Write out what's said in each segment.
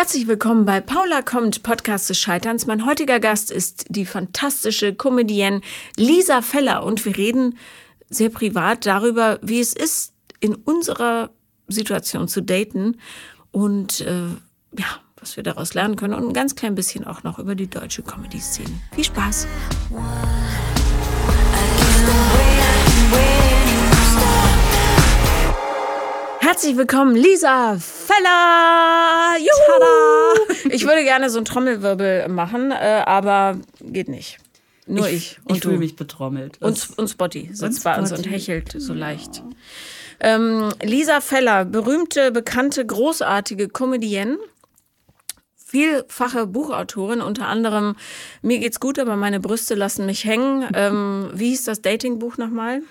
Herzlich willkommen bei Paula kommt, Podcast des Scheiterns. Mein heutiger Gast ist die fantastische Comedienne Lisa Feller und wir reden sehr privat darüber, wie es ist, in unserer Situation zu daten und äh, ja, was wir daraus lernen können und ein ganz klein bisschen auch noch über die deutsche Comedy-Szene. Viel Spaß! Herzlich willkommen, Lisa Feller! Juhu! Ich würde gerne so einen Trommelwirbel machen, äh, aber geht nicht. Nur ich. ich, ich fühle mich betrommelt. Und, und Spotty sitzt und bei uns und hechelt so leicht. Ähm, Lisa Feller, berühmte, bekannte, großartige Comedienne vielfache Buchautorin, unter anderem Mir geht's gut, aber meine Brüste lassen mich hängen. Ähm, wie hieß das Datingbuch nochmal?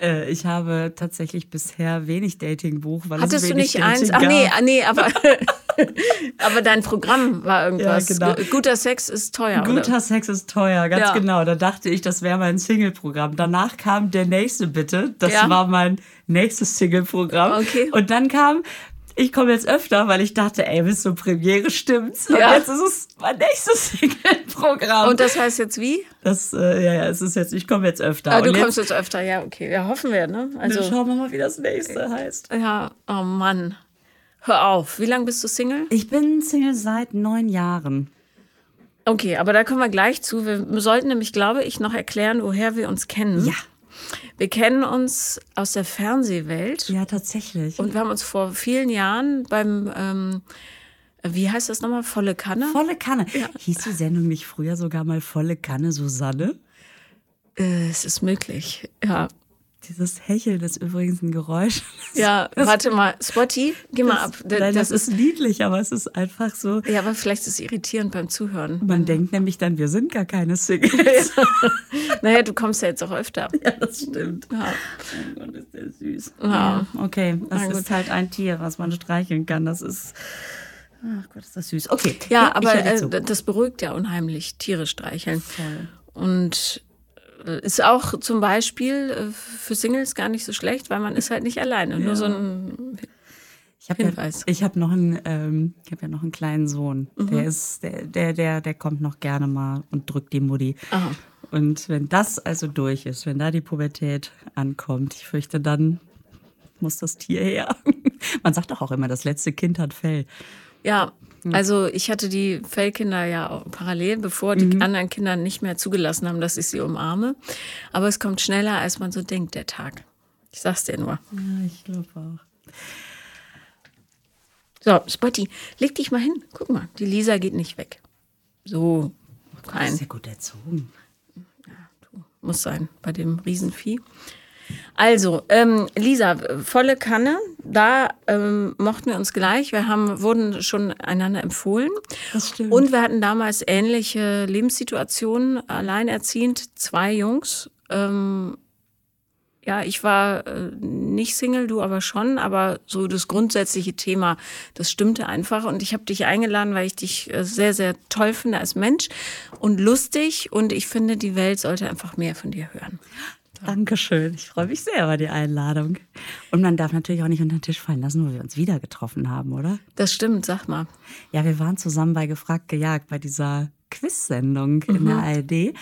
Äh, ich habe tatsächlich bisher wenig Datingbuch, weil Hattest es du nicht Dating eins? Ach nee, ah, nee, aber, aber dein Programm war irgendwas. Ja, genau. Guter Sex ist teuer. Guter oder? Sex ist teuer, ganz Ja. genau. Da dachte ich, das wäre mein Single-Programm. Danach kam der nächste Bitte. Das Ja. war mein nächstes Single-Programm. Okay. Und dann kam, ich komme jetzt öfter, weil ich dachte, ey, bis zur Premiere stimmt's. Und Ja. jetzt ist es mein nächstes Single-Programm. Und das heißt jetzt wie? das, äh, ja, ja, es ist jetzt, ich komme jetzt öfter. Ah, du Und kommst jetzt öfter, ja, okay. Ja, hoffen wir, ne? Also, Also, schauen wir mal, wie das nächste heißt. ja, oh Mann. Hör auf. Wie lange bist du Single? Ich bin Single seit neun Jahren. Okay, aber da kommen wir gleich zu. Wir sollten nämlich, glaube ich, noch erklären, woher wir uns kennen. Ja. Wir kennen uns aus der Fernsehwelt. Ja, tatsächlich. Und wir haben uns vor vielen Jahren beim, ähm, wie heißt das nochmal, volle Kanne? Volle Kanne. Hieß die Sendung nicht früher sogar mal Volle Kanne Susanne? Äh, es ist möglich, ja. Dieses Hecheln ist übrigens ein Geräusch. Ja, warte mal, Spotty, geh mal ab. Das, nein, das, ist niedlich, aber es ist einfach so. ja, aber vielleicht ist es irritierend beim Zuhören. Man denkt nämlich dann, wir sind gar keine Singles. Naja, du kommst ja jetzt auch öfter. ja, das stimmt. Ja. Oh Gott, ist der süß. Ja. Okay, das Na gut. ist halt ein Tier, was man streicheln kann. Das ist. Ach Gott, ist das süß. Okay. Ja, aber äh, das beruhigt ja unheimlich, Tiere streicheln. Voll. Und ist auch zum Beispiel äh, für Singles gar nicht so schlecht, weil man ist halt nicht alleine. Nur so ein Ich habe ja, ich hab noch einen, ähm, ich habe ja noch einen kleinen Sohn. Mhm. Der ist, der, der, der, der kommt noch gerne mal und drückt die Mutti. Aha. Und wenn das also durch ist, wenn da die Pubertät ankommt, ich fürchte, dann muss das Tier her. Man sagt doch auch immer, das letzte Kind hat Fell. Ja. Also ich hatte die Fellkinder ja parallel, bevor die Mhm. anderen Kinder nicht mehr zugelassen haben, dass ich sie umarme. Aber es kommt schneller, als man so denkt, der Tag. Ich sag's dir nur. Ja, ich glaube auch. So, Spotty, leg dich mal hin. Guck mal, die Lisa geht nicht weg. So, Das fein. ist ja gut erzogen. Muss sein bei dem Riesenvieh. Also, ähm, Lisa, volle Kanne. Da ähm, mochten wir uns gleich. Wir haben, wurden schon einander empfohlen. Das stimmt. Und wir hatten damals ähnliche Lebenssituationen, alleinerziehend, zwei Jungs. Ähm, ja, ich war äh, nicht Single, du aber schon, aber so das grundsätzliche Thema, das stimmte einfach. Und ich habe dich eingeladen, weil ich dich äh, sehr, sehr toll finde als Mensch und lustig. Und ich finde, die Welt sollte einfach mehr von dir hören. Dankeschön. Ich freue mich sehr über die Einladung. Und man darf natürlich auch nicht unter den Tisch fallen lassen, wo wir uns wieder getroffen haben, oder? Das stimmt, sag mal. Ja, wir waren zusammen bei Gefragt gejagt, bei dieser Quiz-Sendung in der ARD.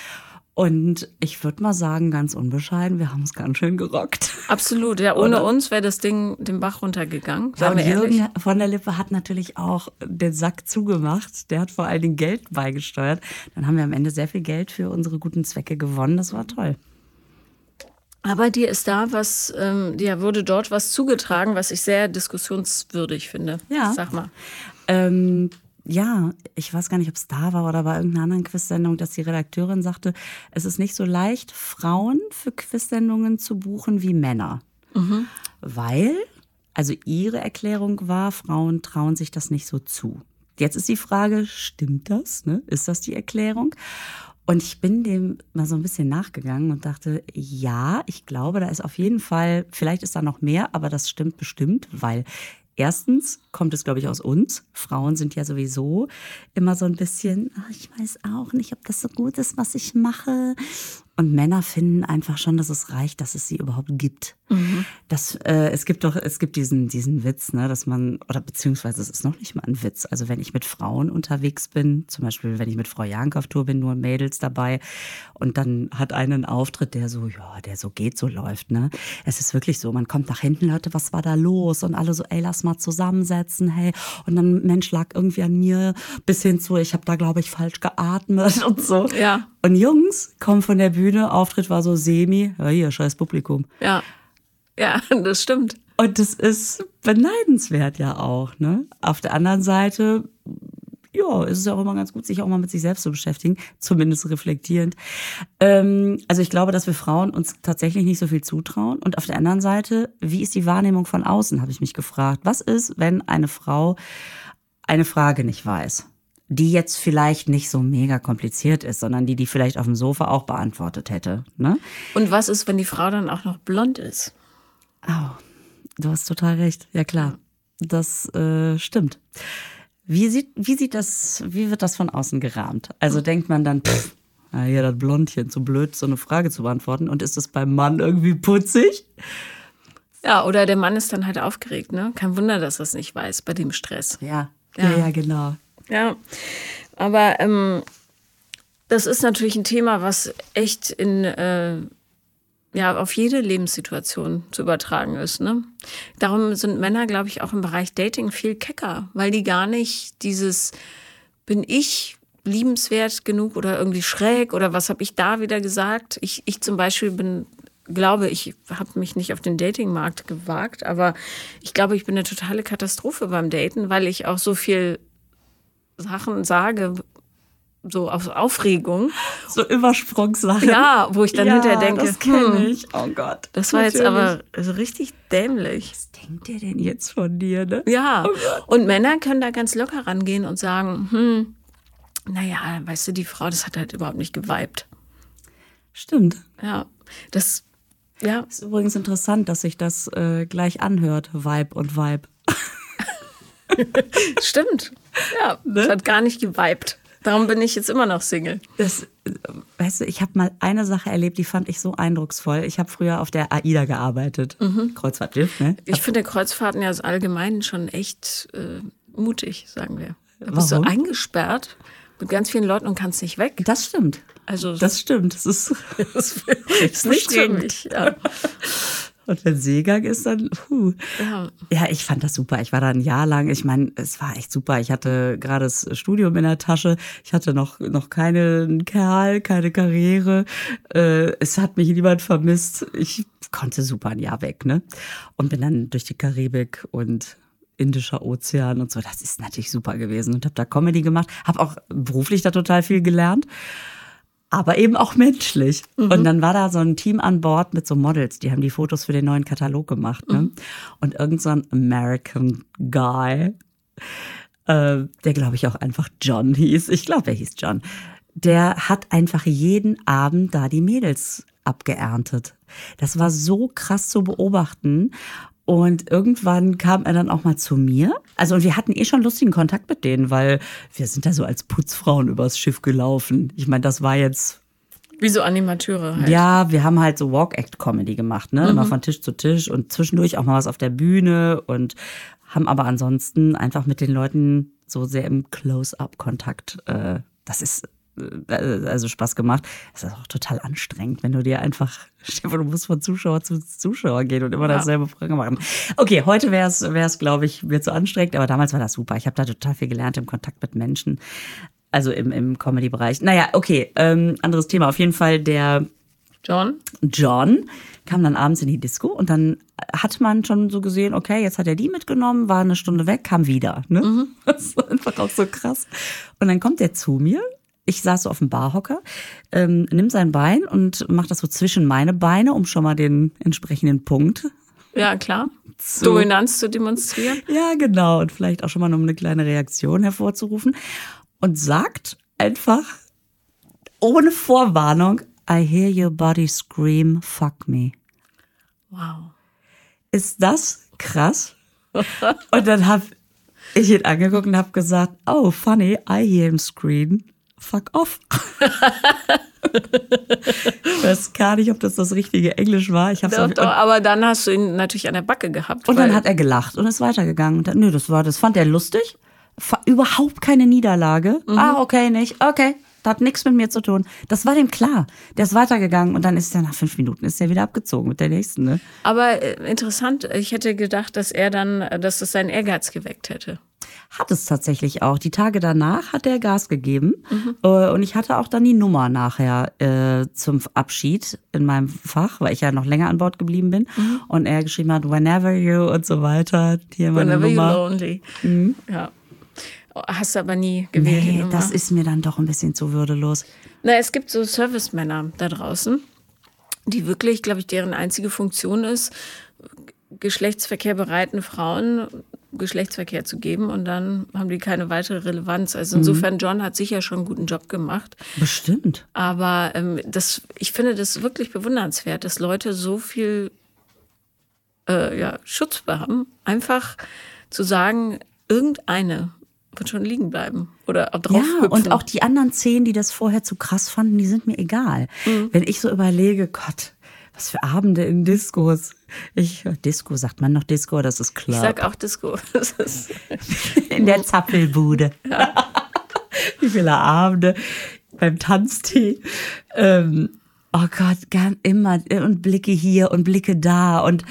Und ich würde mal sagen, ganz unbescheiden, wir haben es ganz schön gerockt. Absolut, ja, ohne Oder? uns wäre das Ding den Bach runtergegangen. Ja, Sagen und wir ehrlich. Jürgen von der Lippe hat natürlich auch den Sack zugemacht. Der hat vor allen Dingen Geld beigesteuert. Dann haben wir am Ende sehr viel Geld für unsere guten Zwecke gewonnen. Das war toll. Aber dir ist da was, ähm, dir wurde dort was zugetragen, was ich sehr diskussionswürdig finde. Ja. Sag mal. Ähm, ja, ich weiß gar nicht, ob es da war oder bei irgendeiner anderen Quiz-Sendung, dass die Redakteurin sagte, es ist nicht so leicht, Frauen für Quiz-Sendungen zu buchen wie Männer. Weil, also ihre Erklärung war, Frauen trauen sich das nicht so zu. Jetzt ist die Frage, stimmt das? Ne? Ist das die Erklärung? Und ich bin dem mal so ein bisschen nachgegangen und dachte, ja, ich glaube, da ist auf jeden Fall, vielleicht ist da noch mehr, aber das stimmt bestimmt, weil erstens kommt es, glaube ich, aus uns. Frauen sind ja sowieso immer so ein bisschen, "Ah, ich weiß auch nicht, ob das so gut ist, was ich mache. Und Männer finden einfach schon, dass es reicht, dass es sie überhaupt gibt. Mhm. Das, äh, es gibt doch, es gibt diesen, diesen Witz, ne, dass man, oder beziehungsweise es ist noch nicht mal ein Witz. Also wenn ich mit Frauen unterwegs bin, zum Beispiel wenn ich mit Frau Jank auf Tour bin, nur Mädels dabei, und dann hat einen Auftritt, der so, ja, der so geht, so läuft, ne. Es ist wirklich so, man kommt nach hinten, Leute, was war da los? Und alle so, ey, lass mal zusammensetzen, hey. Und dann, Mensch, lag irgendwie an mir, bis hin zu, ich habe da, glaube ich, falsch geatmet und so. Ja. Und Jungs kommen von der Bühne, Auftritt war so semi, ja hier, scheiß Publikum. Ja, ja, das stimmt. Und das ist beneidenswert ja auch, ne? Auf der anderen Seite, ja, ist es ja auch immer ganz gut, sich auch mal mit sich selbst zu beschäftigen, zumindest reflektierend. Ähm, also ich glaube, dass wir Frauen uns tatsächlich nicht so viel zutrauen. Und auf der anderen Seite, wie ist die Wahrnehmung von außen, habe ich mich gefragt. Was ist, wenn eine Frau eine Frage nicht weiß? Die jetzt vielleicht nicht so mega kompliziert ist, sondern die die vielleicht auf dem Sofa auch beantwortet hätte. Ne? Und was ist, wenn die Frau dann auch noch blond ist? Oh, du hast total recht. Ja klar, das äh, stimmt. Wie sieht, wie sieht das, wie wird das von außen gerahmt? Also denkt man dann, pff, ah, hier das Blondchen, zu blöd, so eine Frage zu beantworten. Und ist das beim Mann irgendwie putzig? Ja, oder der Mann ist dann halt aufgeregt, ne? Kein Wunder, dass er es nicht weiß bei dem Stress. Ja, ja, ja, ja genau. Ja, aber ähm, das ist natürlich ein Thema, was echt in äh, ja auf jede Lebenssituation zu übertragen ist. Ne? Darum sind Männer, glaube ich, auch im Bereich Dating viel kecker, weil die gar nicht dieses bin ich liebenswert genug oder irgendwie schräg oder was habe ich da wieder gesagt? Ich, ich zum Beispiel bin glaube, ich habe mich nicht auf den Datingmarkt gewagt, aber ich glaube, ich bin eine totale Katastrophe beim Daten, weil ich auch so viel Sachen sage, so aus Aufregung. So Übersprungssachen. Ja, wo ich dann ja, hinterher denke, das kenne hm, ich. Oh Gott. Das war Natürlich. jetzt aber so richtig dämlich. Was denkt der denn jetzt von dir, ne? Ja. Oh und Männer können da ganz locker rangehen und sagen, hm, naja, weißt du, die Frau, das hat halt überhaupt nicht geweibt. Stimmt. Ja. Das, ja. Ist übrigens interessant, dass sich das äh, gleich anhört, Vibe und Vibe. Stimmt. Ja, ne? das hat gar nicht geweibt. Darum bin ich jetzt immer noch Single. Das, weißt du, ich habe mal eine Sache erlebt, die fand ich so eindrucksvoll. Ich habe früher auf der AIDA gearbeitet. Mhm. Kreuzfahrtschiff, ne? Ich finde Kreuzfahrten ja allgemein schon echt äh, mutig, sagen wir. Da bist Warum? du eingesperrt mit ganz vielen Leuten und kannst nicht weg. Das stimmt. Also das stimmt. Das ist, das ist nicht für mich. Ja. Und wenn Seegang ist, dann, puh. Ja. ja, ich fand das super. Ich war da ein Jahr lang. Ich meine, es war echt super. Ich hatte gerade das Studium in der Tasche. Ich hatte noch, noch keinen Kerl, keine Karriere. Äh, es hat mich niemand vermisst. Ich konnte super ein Jahr weg, ne? Und bin dann durch die Karibik und Indischer Ozean und so. Das ist natürlich super gewesen und habe da Comedy gemacht. Habe auch beruflich da total viel gelernt aber eben auch menschlich. Mhm. Und dann war da so ein Team an Bord mit so Models, die haben die Fotos für den neuen Katalog gemacht. Ne? Mhm. Und irgend so ein American Guy, äh, der glaube ich auch einfach John hieß, ich glaube, er hieß John, der hat einfach jeden Abend da die Mädels abgeerntet. Das war so krass zu beobachten. Und irgendwann kam er dann auch mal zu mir. Also, und wir hatten eh schon lustigen Kontakt mit denen, weil wir sind da so als Putzfrauen übers Schiff gelaufen. Ich meine, das war jetzt. Wie so Animateure halt. Ja, wir haben halt so Walk-Act-Comedy gemacht, ne? Mhm. Immer von Tisch zu Tisch und zwischendurch auch mal was auf der Bühne und haben aber ansonsten einfach mit den Leuten so sehr im Close-up-Kontakt. Äh, das ist also Spaß gemacht. Es ist auch total anstrengend, wenn du dir einfach, du musst von Zuschauer zu Zuschauer gehen und immer ja. dasselbe Frage machen. Okay, heute wäre es, wäre es, glaube ich, mir zu anstrengend, aber damals war das super. Ich habe da total viel gelernt im Kontakt mit Menschen. Also im, im Comedy-Bereich. Naja, okay, ähm, anderes Thema. Auf jeden Fall der John. John kam dann abends in die Disco und dann hat man schon so gesehen, okay, jetzt hat er die mitgenommen, war eine Stunde weg, kam wieder. Ne? Mhm. Das war einfach auch so krass. Und dann kommt er zu mir ich saß so auf dem Barhocker, ähm, nimm sein Bein und mach das so zwischen meine Beine, um schon mal den entsprechenden Punkt. Ja, klar. Zu, Dominanz zu demonstrieren. Ja, genau. Und vielleicht auch schon mal, um eine kleine Reaktion hervorzurufen. Und sagt einfach, ohne Vorwarnung, I hear your body scream, fuck me. Wow. Ist das krass? und dann habe ich ihn angeguckt und habe gesagt, oh, funny, I hear him scream, fuck off. ich weiß gar nicht, ob das das richtige Englisch war. Ich hab's Doch, doch, aber dann hast du ihn natürlich an der Backe gehabt. Und dann hat er gelacht und ist weitergegangen. Und dann, nö, das war, das fand er lustig. Überhaupt keine Niederlage. Mhm. Ah, okay, nicht. Okay. Das hat nichts mit mir zu tun. Das war dem klar. Der ist weitergegangen und dann ist er nach fünf Minuten ist er wieder abgezogen mit der nächsten, ne? Aber äh, interessant, ich hätte gedacht, dass er dann, äh, dass das seinen Ehrgeiz geweckt hätte. Hat es tatsächlich auch. Die Tage danach hat er Gas gegeben. Mhm. Äh, Und ich hatte auch dann die Nummer nachher äh, zum Abschied in meinem Fach, weil ich ja noch länger an Bord geblieben bin. Mhm. Und er geschrieben hat, whenever you und so weiter. Hier meine Whenever you Nummer. lonely. Ja. Hast du aber nie gewählt. Nee, das ist mir dann doch ein bisschen zu würdelos. Na, es gibt so Servicemänner da draußen, die wirklich, glaube ich, deren einzige Funktion ist, Geschlechtsverkehr bereiten Frauen Geschlechtsverkehr zu geben und dann haben die keine weitere Relevanz. Also Mhm. insofern, John hat sicher schon einen guten Job gemacht. Bestimmt. Aber ähm, das, ich finde das wirklich bewundernswert, dass Leute so viel äh, ja, Schutz haben, einfach zu sagen, irgendeine wird schon liegen bleiben oder drauf Ja, und auch die anderen zehn, die das vorher zu krass fanden, die sind mir egal. Mhm. Wenn ich so überlege, Gott, was für Abende in Diskos. Ich, Disco, sagt man noch Disco, das ist Ich klar. sag auch Disco. Das ist, in der Zappelbude. Wie viele Abende beim Tanztee. Ähm, oh Gott, immer und Blicke hier und Blicke da und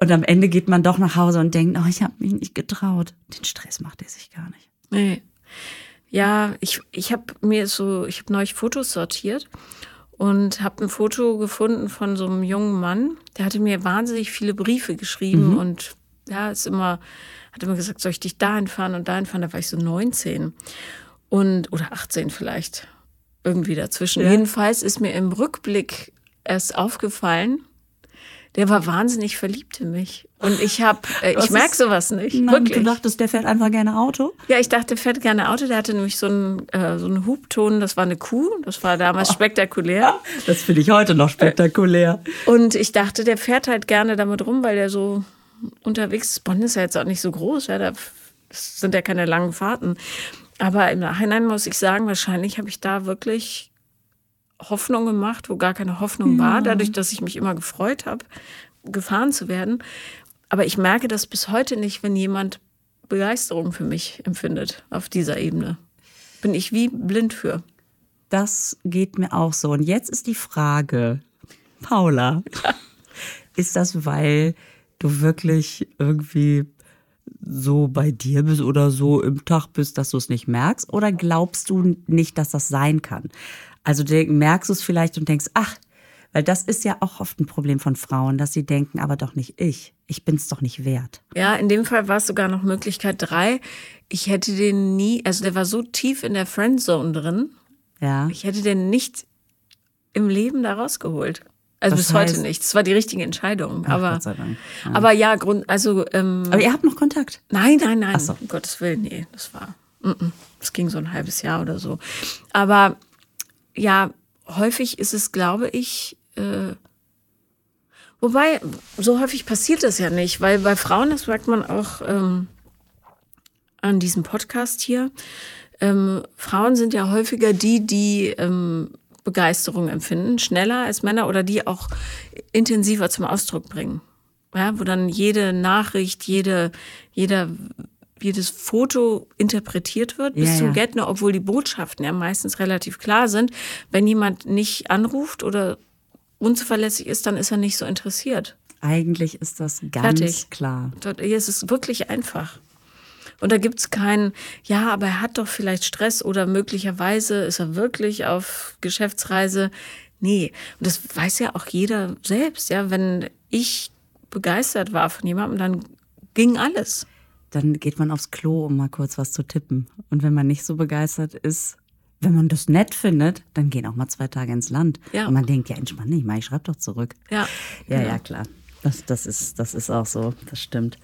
und am Ende geht man doch nach Hause und denkt, oh, ich habe mich nicht getraut. Den Stress macht er sich gar nicht. nee. Ja, ich, ich habe mir so, ich habe neulich Fotos sortiert und habe ein Foto gefunden von so einem jungen Mann. Der hatte mir wahnsinnig viele Briefe geschrieben und ja, ist immer, hat immer gesagt, soll ich dich dahin fahren und dahin fahren? Da war ich so 19 und oder 18 vielleicht irgendwie dazwischen. Ja. Jedenfalls ist mir im Rückblick erst aufgefallen, der war wahnsinnig verliebt in mich. Und ich habe, äh, ich merke sowas nicht. Nein, wirklich. du dachtest, der fährt einfach gerne Auto? Ja, ich dachte, der fährt gerne Auto. Der hatte nämlich so einen, äh, so einen Hubton, das war eine Kuh. Das war damals spektakulär. Das finde ich heute noch spektakulär. Und ich dachte, der fährt halt gerne damit rum, weil der so unterwegs ist. Bonn ist ja jetzt auch nicht so groß. Ja, da sind ja keine langen Fahrten. Aber im Nachhinein muss ich sagen, wahrscheinlich habe ich da wirklich Hoffnung gemacht, wo gar keine Hoffnung war, dadurch, dass ich mich immer gefreut habe, gefahren zu werden. Aber ich merke das bis heute nicht, wenn jemand Begeisterung für mich empfindet auf dieser Ebene. Bin ich wie blind für. Das geht mir auch so. Und jetzt ist die Frage, Paula, ist das, weil du wirklich irgendwie so bei dir bist oder so im Tag bist, dass du es nicht merkst? Oder glaubst du nicht, dass das sein kann? Also denk- merkst du es vielleicht und denkst, ach, weil das ist ja auch oft ein Problem von Frauen, dass sie denken, aber doch nicht ich. Ich bin es doch nicht wert. Ja, in dem Fall war es sogar noch Möglichkeit drei. Ich hätte den nie, also der war so tief in der Friendzone drin, Ja. ich hätte den nicht im Leben da rausgeholt. Also Das bis heute heißt- nicht. Es war die richtige Entscheidung. aber, Gott sei Dank. aber ja, Grund, also ähm, Aber ihr habt noch Kontakt. Nein, nein, nein. Ach so. Um Gottes Willen, nee, das war. mm, mm. Das ging so ein halbes Jahr oder so. Aber ja, häufig ist es, glaube ich, äh, wobei, so häufig passiert das ja nicht, weil bei Frauen, das merkt man auch ähm, an diesem Podcast hier, ähm, Frauen sind ja häufiger die, die ähm, Begeisterung empfinden, schneller als Männer oder die auch intensiver zum Ausdruck bringen. Ja, wo dann jede Nachricht, jede, jeder, jedes Foto interpretiert wird bis Ja, zum ja. Gärtner, obwohl die Botschaften ja meistens relativ klar sind. Wenn jemand nicht anruft oder unzuverlässig ist, dann ist er nicht so interessiert. Eigentlich ist das ganz Fertig. klar. Hier ist es wirklich einfach. Und da gibt's keinen, ja, aber er hat doch vielleicht Stress oder möglicherweise ist er wirklich auf Geschäftsreise. Nee, und das weiß ja auch jeder selbst. Ja, wenn ich begeistert war von jemandem, dann ging alles. Dann geht man aufs Klo, um mal kurz was zu tippen. Und wenn man nicht so begeistert ist, wenn man das nett findet, dann gehen auch mal zwei Tage ins Land. Ja. Und man denkt, ja, entspann dich mal, ich schreib doch zurück. Ja, Ja, genau. ja, klar. Das, das, ist, das ist auch so, das stimmt.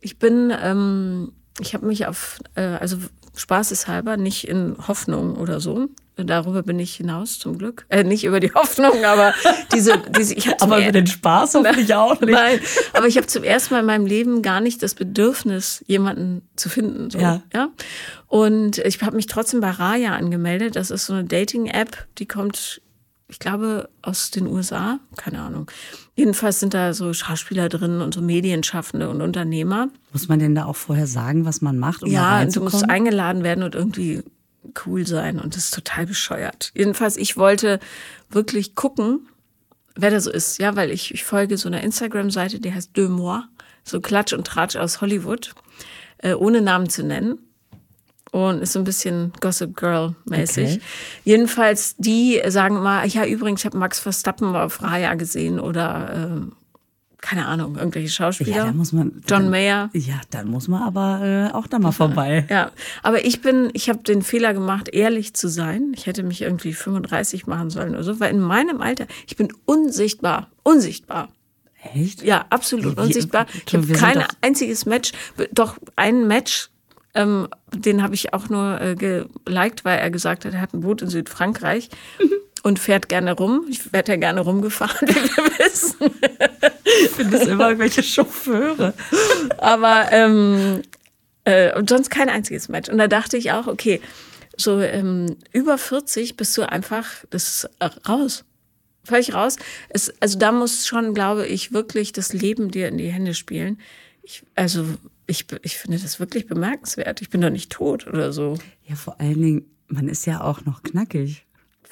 Ich bin, ähm, ich habe mich auf, äh, also spaßeshalber, nicht in Hoffnung oder so, Darüber bin ich hinaus, zum Glück. Äh, nicht über die Hoffnung, aber diese, diese ich Aber über den Spaß hoffentlich auch nicht. Nein, aber ich habe zum ersten Mal in meinem Leben gar nicht das Bedürfnis, jemanden zu finden. So, Ja. ja. Und ich habe mich trotzdem bei Raya angemeldet. Das ist so eine Dating-App, die kommt, ich glaube, aus den USA. Keine Ahnung. Jedenfalls sind da so Schauspieler drin und so Medienschaffende und Unternehmer. Muss man denn da auch vorher sagen, was man macht, um Ja, und du musst eingeladen werden und irgendwie cool sein und das ist total bescheuert. Jedenfalls, ich wollte wirklich gucken, wer da so ist, ja, weil ich, ich folge so einer Instagram-Seite, die heißt Deux Mois, so Klatsch und Tratsch aus Hollywood, äh, ohne Namen zu nennen. Und ist so ein bisschen Gossip Girl-mäßig. Okay. Jedenfalls, die sagen mal, ja, übrigens, ich habe Max Verstappen auf Raya gesehen oder ähm, keine Ahnung, irgendwelche Schauspieler. ja, da muss man. John dann, Mayer. Ja, dann muss man aber äh, auch da mal vorbei. Ja, aber ich bin, ich habe den Fehler gemacht, ehrlich zu sein. Ich hätte mich irgendwie 35 machen sollen oder so, weil in meinem Alter, ich bin unsichtbar, unsichtbar. Echt? Ja, absolut Wie- unsichtbar. Ich habe kein einziges Match, doch ein Match, ähm, den habe ich auch nur äh, geliked, weil er gesagt hat, er hat ein Boot in Südfrankreich und fährt gerne rum. Ich werde ja gerne rumgefahren, wie wir wissen. Ich finde das immer irgendwelche Chauffeure. Aber ähm, äh, und sonst kein einziges Match. Und da dachte ich auch, okay, so ähm, über 40 bist du einfach, das ist äh, raus. Völlig raus. Es, also da muss schon, glaube ich, wirklich das Leben dir in die Hände spielen. Ich, also ich, ich finde das wirklich bemerkenswert. Ich bin doch nicht tot oder so. Ja, vor allen Dingen, man ist ja auch noch knackig.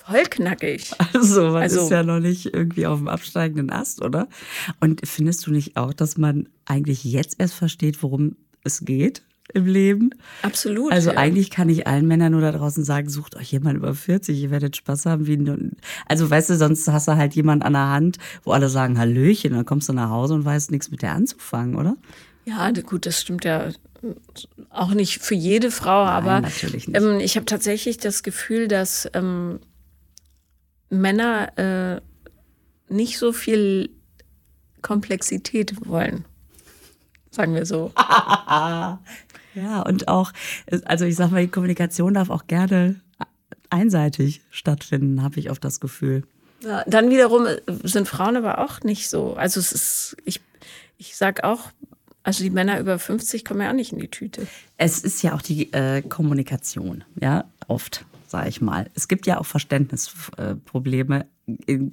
Voll knackig. Also man Also- ist ja noch nicht irgendwie auf dem absteigenden Ast, oder? Und findest du nicht auch, dass man eigentlich jetzt erst versteht, worum es geht im Leben? Absolut. Also ja. eigentlich kann ich allen Männern nur da draußen sagen, sucht euch jemand über 40, ihr werdet Spaß haben wie Also weißt du, sonst hast du halt jemand an der Hand, wo alle sagen Hallöchen, dann kommst du nach Hause und weißt nichts mit der anzufangen, oder? Ja, gut, das stimmt ja auch nicht für jede Frau, aber natürlich nicht. Ähm, ich habe tatsächlich das Gefühl, dass ähm, Männer äh, nicht so viel Komplexität wollen. Sagen wir so. Ja, und auch, also ich sag mal, die Kommunikation darf auch gerne einseitig stattfinden, habe ich oft das Gefühl. Ja, dann wiederum äh, sind Frauen aber auch nicht so. Also es ist, ich, ich sag auch, also die Männer über 50 kommen ja auch nicht in die Tüte. Es ist ja auch die äh, Kommunikation, ja, oft, sage ich mal. Es gibt ja auch Verständnisprobleme.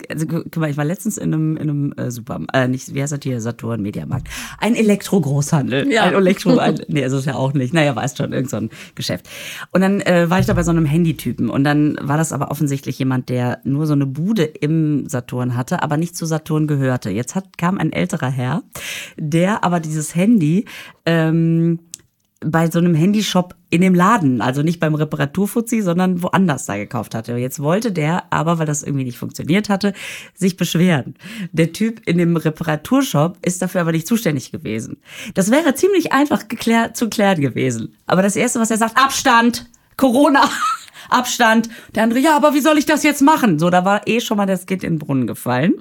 Also, guck mal, ich war letztens in einem, in einem äh, Super, äh, nicht, wie heißt das hier, Saturn, Mediamarkt. Ein Elektro-Großhandel. Ja. Ein Elektro, ein, nee, ist es ja auch nicht. Naja, weißt schon, irgend so ein Geschäft. Und dann äh, war ich da bei so einem Handytypen. Und dann war das aber offensichtlich jemand, der nur so eine Bude im Saturn hatte, aber nicht zu Saturn gehörte. Jetzt hat, kam ein älterer Herr, der aber dieses Handy, ähm, bei so einem Handyshop in dem Laden, also nicht beim Reparaturfuzzi, sondern woanders da gekauft hatte. Jetzt wollte der aber, weil das irgendwie nicht funktioniert hatte, sich beschweren. Der Typ in dem Reparaturshop ist dafür aber nicht zuständig gewesen. Das wäre ziemlich einfach geklärt, zu klären gewesen. Aber das Erste, was er sagt, Abstand, Corona, Abstand. Der andere, ja, aber wie soll ich das jetzt machen? So, da war eh schon mal das Kind in den Brunnen gefallen.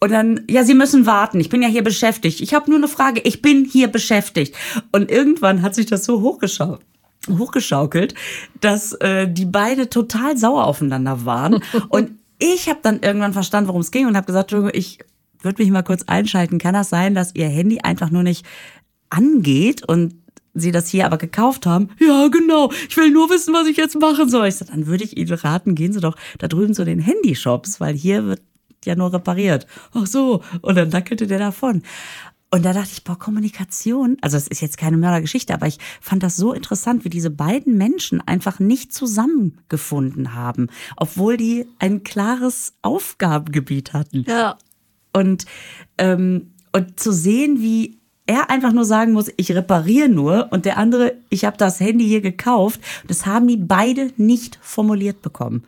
Und dann, ja, Sie müssen warten. Ich bin ja hier beschäftigt. Ich habe nur eine Frage. Ich bin hier beschäftigt. Und irgendwann hat sich das so hochgeschaut hochgeschaukelt, dass äh, die beide total sauer aufeinander waren. Und ich habe dann irgendwann verstanden, worum es ging und habe gesagt, ich würde mich mal kurz einschalten. Kann das sein, dass ihr Handy einfach nur nicht angeht und Sie das hier aber gekauft haben? Ja, genau. Ich will nur wissen, was ich jetzt machen soll. Ich sag, dann würde ich Ihnen raten, gehen Sie doch da drüben zu den Handyshops, weil hier wird ja nur repariert. Ach so. Und dann dackelte der davon. Und da dachte ich, boah, Kommunikation, also es ist jetzt keine Mördergeschichte, aber ich fand das so interessant, wie diese beiden Menschen einfach nicht zusammengefunden haben, obwohl die ein klares Aufgabengebiet hatten. Ja. Und, ähm, und zu sehen, wie er einfach nur sagen muss, ich repariere nur und der andere, ich habe das Handy hier gekauft, das haben die beide nicht formuliert bekommen.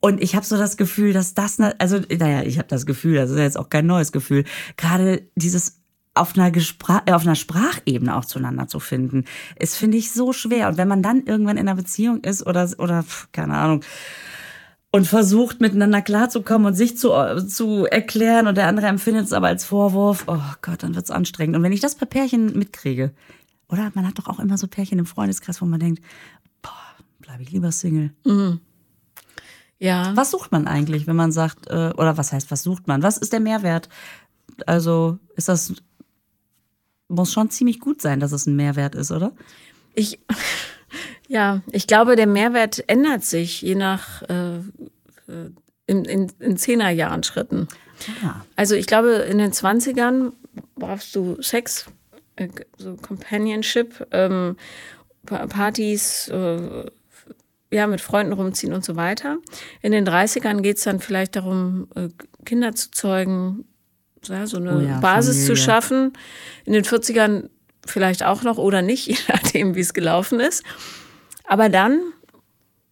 Und ich habe so das Gefühl, dass das, also naja, ich habe das Gefühl, das ist jetzt auch kein neues Gefühl, gerade dieses auf einer, Gespra äh, auf einer Sprachebene auch zueinander zu finden, ist, finde ich, so schwer. Und wenn man dann irgendwann in einer Beziehung ist oder, oder keine Ahnung, und versucht miteinander klarzukommen und sich zu, zu erklären und der andere empfindet es aber als Vorwurf, oh Gott, dann wird's anstrengend. Und wenn ich das bei Pärchen mitkriege, oder man hat doch auch immer so Pärchen im Freundeskreis, wo man denkt, boah, bleibe ich lieber Single. Ja. Was sucht man eigentlich, wenn man sagt, äh, oder was heißt, was sucht man? Was ist der Mehrwert? Also ist das, muss schon ziemlich gut sein, dass es ein Mehrwert ist, oder? Ich, ja, ich glaube, der Mehrwert ändert sich je nach äh, äh in, in, in Zehnerjahren Schritten. Ja. Also ich glaube, in den 20ern brauchst du Sex, äh, so Companionship, ähm, Partys, äh, ja, mit Freunden rumziehen und so weiter. In den 30ern geht es dann vielleicht darum, äh, Kinder zu zeugen, ja, so eine oh ja, Basis Familie. zu schaffen. In den 40ern vielleicht auch noch oder nicht, je nachdem, wie es gelaufen ist. Aber dann,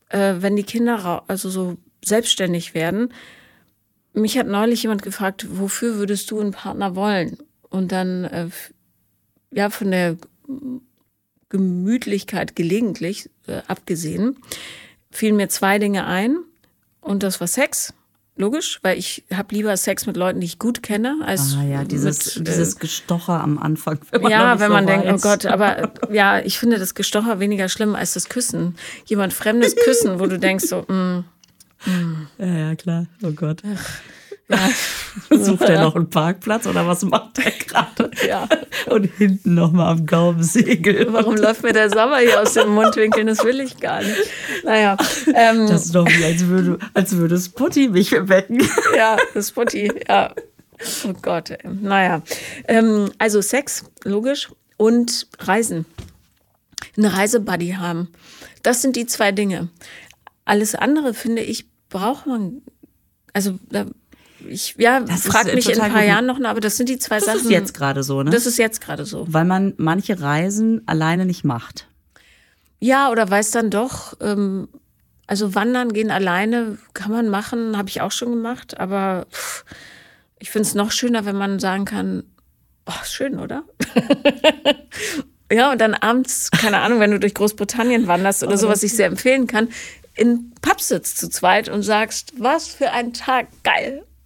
äh, wenn die Kinder also so selbstständig werden, mich hat neulich jemand gefragt, wofür würdest du einen Partner wollen? Und dann, äh, ja, von der Gemütlichkeit gelegentlich äh, abgesehen, fielen mir zwei Dinge ein. Und das war Sex. Logisch, weil ich habe lieber Sex mit Leuten, die ich gut kenne, als ah, ja, dieses, mit, äh, dieses Gestocher am Anfang. Wenn man ja, wenn man denkt, oh Gott, aber ja, ich finde das Gestocher weniger schlimm als das Küssen. Jemand Fremdes küssen, wo du denkst so, mm, mm. Ja, ja, klar. Oh Gott. Ach. Ja. Sucht er noch einen Parkplatz oder was macht er gerade? Ja. Und hinten nochmal am Gaumensegel. Warum läuft mir der Sommer hier aus den Mundwinkeln? Das will ich gar nicht. Naja. Ähm, das ist doch wie, als würde, als würde Spotty mich wecken. Ja, Spotty, ja. Oh Gott, ey. naja. Ähm, also Sex, logisch, und Reisen. Eine Reisebuddy haben. Das sind die zwei Dinge. Alles andere, finde ich, braucht man. Also da ich ja, frage mich in ein paar gut. Jahren noch, aber das sind die zwei das Sachen. Das ist jetzt gerade so, ne? Das ist jetzt gerade so. Weil man manche Reisen alleine nicht macht. Ja, oder weiß dann doch, ähm, also wandern gehen alleine kann man machen, habe ich auch schon gemacht, aber pff, ich finde es noch schöner, wenn man sagen kann, oh, schön, oder? ja, und dann abends, keine Ahnung, wenn du durch Großbritannien wanderst oder so, was ich sehr empfehlen kann, in Pub sitzt zu zweit und sagst, was für ein Tag, geil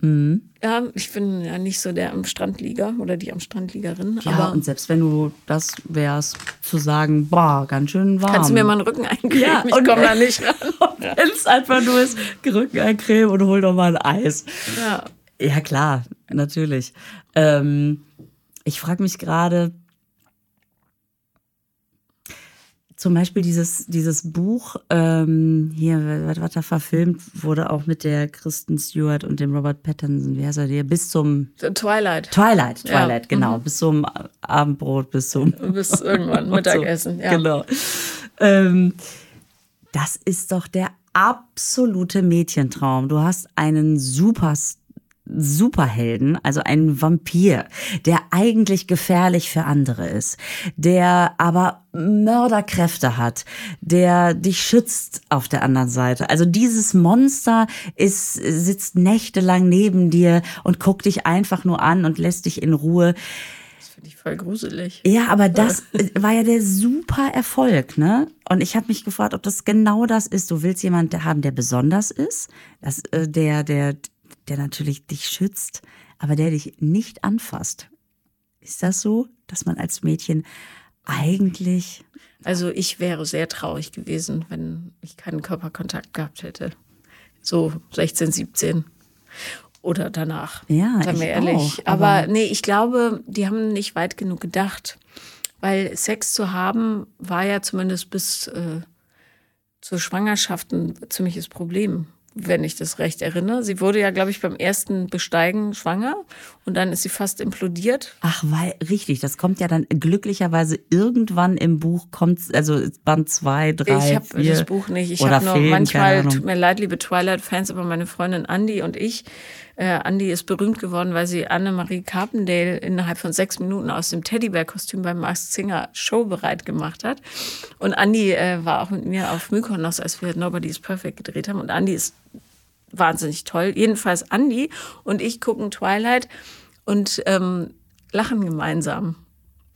Mhm. Ja, ich bin ja nicht so der am Strandlieger oder die am Strandliegerin. Ja, aber und selbst wenn du das wärst, zu sagen, boah, ganz schön warm. Kannst du mir mal einen Rücken eincremen? Ja, ich komme da nicht ran. wenn es einfach nur ist, Rücken eincremen und hol doch mal ein Eis. Ja. Ja, klar, natürlich. Ähm, ich frage mich gerade, zum Beispiel dieses, dieses Buch, ähm, hier, was, was da verfilmt wurde, auch mit der Kristen Stewart und dem Robert Pattinson, wie heißt er der? Bis zum Twilight. Twilight, Twilight, ja. genau. Mhm. Bis zum Abendbrot, bis zum Bis irgendwann, Mittagessen, ja. Genau. Ähm, das ist doch der absolute Mädchentraum. Du hast einen Superstar Superhelden, also einen Vampir, der eigentlich gefährlich für andere ist, der aber Mörderkräfte hat, der dich schützt auf der anderen Seite. Also dieses Monster ist, sitzt nächtelang neben dir und guckt dich einfach nur an und lässt dich in Ruhe. Das finde ich voll gruselig. Ja, aber das war ja der super Erfolg, ne? Und ich habe mich gefragt, ob das genau das ist. Du willst jemanden haben, der besonders ist, dass, äh, der, der der natürlich dich schützt, aber der dich nicht anfasst. Ist das so, dass man als Mädchen eigentlich. Also ich wäre sehr traurig gewesen, wenn ich keinen Körperkontakt gehabt hätte. So 16, 17 oder danach. Ja, seien wir ehrlich. Auch, aber, aber nee, ich glaube, die haben nicht weit genug gedacht. Weil Sex zu haben war ja zumindest bis äh, zur Schwangerschaft ein ziemliches Problem wenn ich das recht erinnere. Sie wurde ja, glaube ich, beim ersten Besteigen schwanger und dann ist sie fast implodiert. Ach, weil, richtig, das kommt ja dann glücklicherweise irgendwann im Buch, kommt, also Band 2, 3, Ich habe das Buch nicht. Ich habe nur Film, manchmal, tut mir leid, liebe Twilight-Fans, aber meine Freundin Andi und ich, äh, Andi ist berühmt geworden, weil sie Annemarie Carpendale innerhalb von sechs Minuten aus dem Teddybär-Kostüm beim Masked Singer Show bereit gemacht hat. Und Andi äh, war auch mit mir auf Mykonos, als wir Nobody is Perfect gedreht haben. Und Andi ist wahnsinnig toll. Jedenfalls Andi und ich gucken Twilight und ähm, lachen gemeinsam.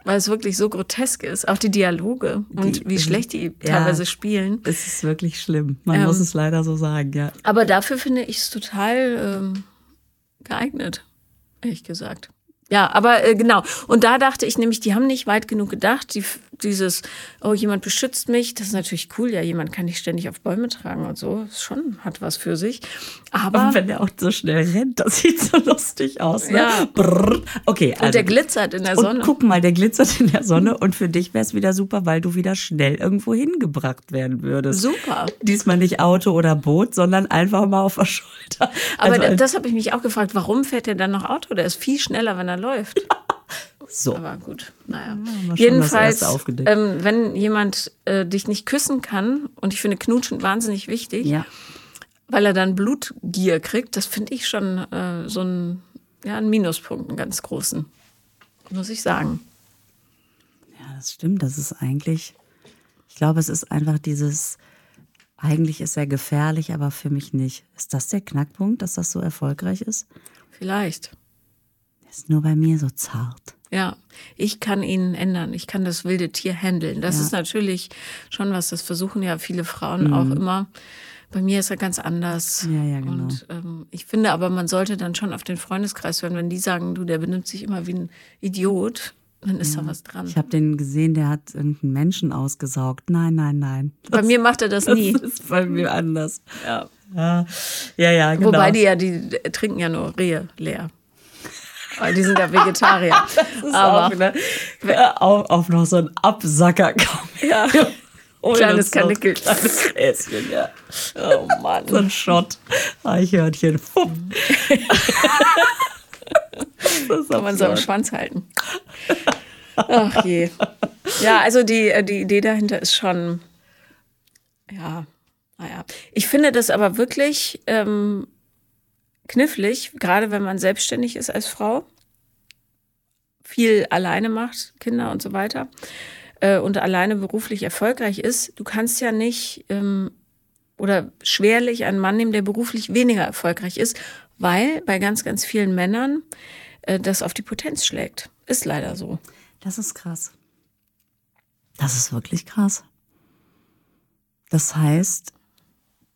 Weil es wirklich so grotesk ist. Auch die Dialoge und Die- wie schlecht die Ja. teilweise spielen. Es ist wirklich schlimm. Man Ähm, muss es leider so sagen, ja. Aber dafür finde ich es total ähm, geeignet, ehrlich gesagt. Ja, aber äh, genau. Und da dachte ich nämlich, die haben nicht weit genug gedacht. Die, dieses, oh, jemand beschützt mich, das ist natürlich cool. Ja, jemand kann dich ständig auf Bäume tragen und so. Ist schon, hat was für sich. Aber, Und wenn der auch so schnell rennt, das sieht so lustig aus. Ne? Ja. Brrr. Okay, also. und der glitzert in der und Sonne. guck mal, der glitzert in der Sonne und für dich wäre es wieder super, weil du wieder schnell irgendwo hingebracht werden würdest. Super. Diesmal nicht Auto oder Boot, sondern einfach mal auf der Schulter. Aber also, da- das habe ich mich auch gefragt, warum fährt der dann noch Auto? Der ist viel schneller, wenn er läuft. So. Aber gut, naja. das Jedenfalls, ähm, wenn jemand äh, dich nicht küssen kann, und ich finde Knutschen wahnsinnig wichtig, Ja. weil er dann Blutgier kriegt, das finde ich schon äh, so ein, ja, ein Minuspunkt, einen ganz großen. Muss ich sagen. Ja, das stimmt. Das ist eigentlich, ich glaube, es ist einfach dieses, eigentlich ist er gefährlich, aber für mich nicht. Ist das der Knackpunkt, dass das so erfolgreich ist? Vielleicht. Ist nur bei mir so zart. Ja, ich kann ihn ändern. Ich kann das wilde Tier handeln. Das Ja. ist natürlich schon was, das versuchen ja viele Frauen auch immer. Bei mir ist er ganz anders. Mhm. Ja, ja, genau. Und ähm, ich finde aber, man sollte dann schon auf den Freundeskreis hören. Wenn die sagen, du, der benimmt sich immer wie ein Idiot, dann ist da was dran. Ich habe den gesehen, der hat irgendeinen Menschen ausgesaugt. Nein, nein, nein. Bei mir macht er das Das nie. ist bei mir anders. Ja. Ja, ja, ja genau. Wobei die ja, die trinken ja nur Rehe leer. Weil die sind ja Vegetarier. ist aber auch wieder, auf, auf noch so einen Absacker ja, Ohne kleines das Kanickel. Kleines Gläschen, ja. Oh Mann. So ein Shot. Eichhörnchen. Fupp. das Kann man so am. Schwanz halten. Ach je. Ja, also die, äh, die Idee dahinter ist schon, ja, naja. Ich finde das aber wirklich ähm, knifflig, gerade wenn man selbstständig ist als Frau, viel alleine macht, Kinder und so weiter, äh, und alleine beruflich erfolgreich ist. Du kannst ja nicht ähm, oder schwerlich einen Mann nehmen, der beruflich weniger erfolgreich ist, weil bei ganz, ganz vielen Männern äh, das auf die Potenz schlägt. Ist leider so. Das ist krass. Das ist wirklich krass. Das heißt,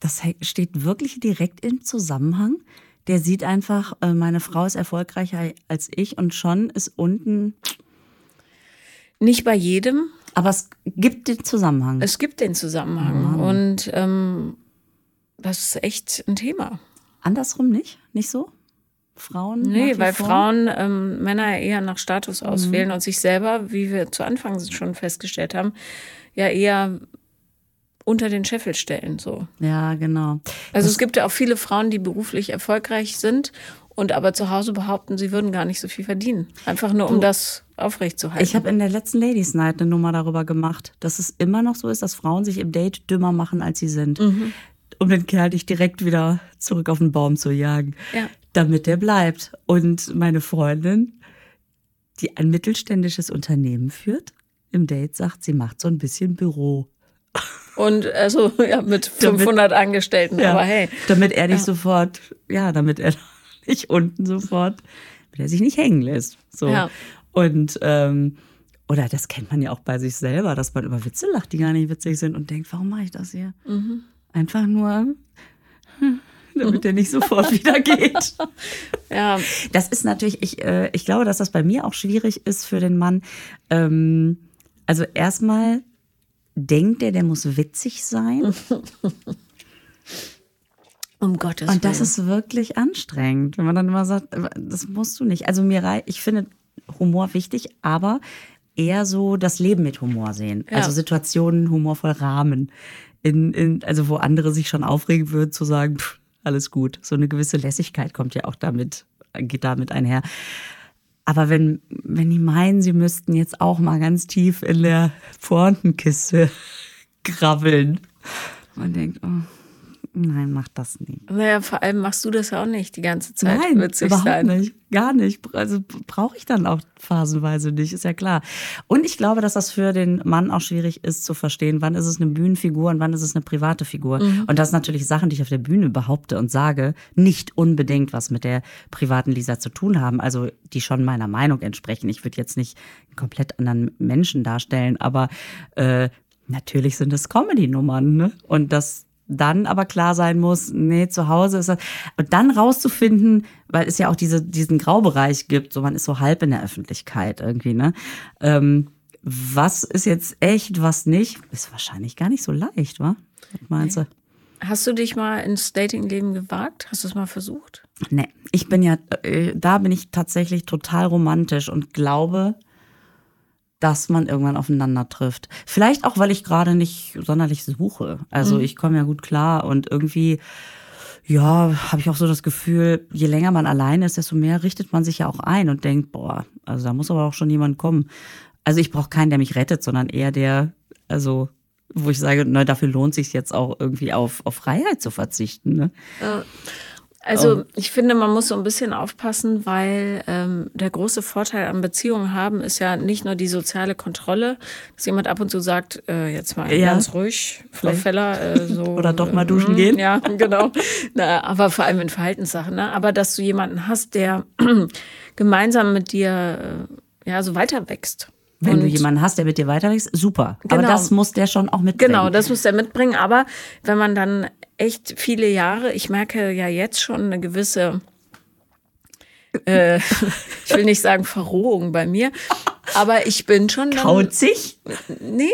das steht wirklich direkt im Zusammenhang. Der sieht einfach, äh, meine Frau ist erfolgreicher als ich und schon ist unten. Nicht bei jedem. Aber es gibt den Zusammenhang. Es gibt den Zusammenhang. Und ähm, das ist echt ein Thema. Andersrum nicht? Nicht so? Frauen? Nee, weil vor? Frauen ähm, Männer eher nach Status auswählen und sich selber, wie wir zu Anfang schon festgestellt haben, ja eher unter den Scheffel stellen. So. Ja, genau. Also es gibt ja auch viele Frauen, die beruflich erfolgreich sind und aber zu Hause behaupten, sie würden gar nicht so viel verdienen. Einfach nur, um das aufrechtzuerhalten. Ich habe in der letzten Ladies Night eine Nummer darüber gemacht, dass es immer noch so ist, dass Frauen sich im Date dümmer machen, als sie sind. Um den Kerl dich direkt wieder zurück auf den Baum zu jagen. Ja. Damit der bleibt. Und meine Freundin, die ein mittelständisches Unternehmen führt, im Date sagt, sie macht so ein bisschen Büro. Und also ja, mit Damit- 500 Angestellten. Aber hey, Damit er nicht sofort, ja, damit er nicht unten sofort, damit er sich nicht hängen lässt. So. Ja. Und, ähm, oder das kennt man ja auch bei sich selber, dass man über Witze lacht, die gar nicht witzig sind und denkt, warum mache ich das hier? Mhm. Einfach nur, hm, damit der nicht sofort wieder geht. ja, Das ist natürlich, ich, äh, ich glaube, dass das bei mir auch schwierig ist für den Mann. Ähm, also erstmal denkt er, der muss witzig sein. um Gottes Und das Willen. ist wirklich anstrengend, wenn man dann immer sagt, das musst du nicht. Also mir rei- ich finde Humor wichtig, aber eher so das Leben mit Humor sehen. Ja. Also Situationen humorvoll rahmen. In, in, also wo andere sich schon aufregen würden, zu sagen, pff, alles gut. So eine gewisse Lässigkeit kommt ja auch damit, geht damit einher. Aber wenn, wenn die meinen, sie müssten jetzt auch mal ganz tief in der Pointenkiste grabbeln, man denkt, oh, Nein, mach das nie. Naja, vor allem machst du das ja auch nicht die ganze Zeit. Nein, überhaupt sein. nicht. Gar nicht. Also brauche ich dann auch phasenweise nicht, ist ja klar. Und ich glaube, dass das für den Mann auch schwierig ist zu verstehen, wann ist es eine Bühnenfigur und wann ist es eine private Figur. Mhm. Und das sind natürlich Sachen, die ich auf der Bühne behaupte und sage, nicht unbedingt was mit der privaten Lisa zu tun haben. Also die schon meiner Meinung entsprechen. Ich würde jetzt nicht einen komplett anderen Menschen darstellen, aber äh, natürlich sind es Comedy-Nummern. Ne? Und das dann aber klar sein muss, nee, zu Hause ist das. Und dann rauszufinden, weil es ja auch diese, diesen Graubereich gibt, so man ist so halb in der Öffentlichkeit irgendwie, ne? Ähm, was ist jetzt echt, was nicht, ist wahrscheinlich gar nicht so leicht, wa? Was meinst du? Hast du dich mal ins Datingleben gewagt? Hast du es mal versucht? Nee, ich bin ja, äh, da bin ich tatsächlich total romantisch und glaube, dass man irgendwann aufeinander trifft. Vielleicht auch, weil ich gerade nicht sonderlich suche. Also mhm. ich komme ja gut klar und irgendwie, ja, habe ich auch so das Gefühl, je länger man alleine ist, desto mehr richtet man sich ja auch ein und denkt, boah, also da muss aber auch schon jemand kommen. Also ich brauche keinen, der mich rettet, sondern eher der, also wo ich sage, na, dafür lohnt sich jetzt auch irgendwie auf, auf Freiheit zu verzichten. Ne? Ja. Also oh. ich finde, man muss so ein bisschen aufpassen, weil ähm, der große Vorteil an Beziehungen haben ist ja nicht nur die soziale Kontrolle, dass jemand ab und zu sagt, äh, jetzt mal ja. ganz ruhig, Frau Feller, äh, so oder doch mal duschen äh, gehen. Ja, genau. Na, aber vor allem in Verhaltenssachen. Ne? Aber dass du jemanden hast, der gemeinsam mit dir äh, ja so weiter wächst. Wenn und du jemanden hast, der mit dir weiterwächst, super. Genau. Aber das muss der schon auch mitbringen. Genau, das muss der mitbringen. Aber wenn man dann echt viele Jahre. Ich merke ja jetzt schon eine gewisse, äh, ich will nicht sagen Verrohung bei mir, aber ich bin schon. Dann, kauzig? Nee,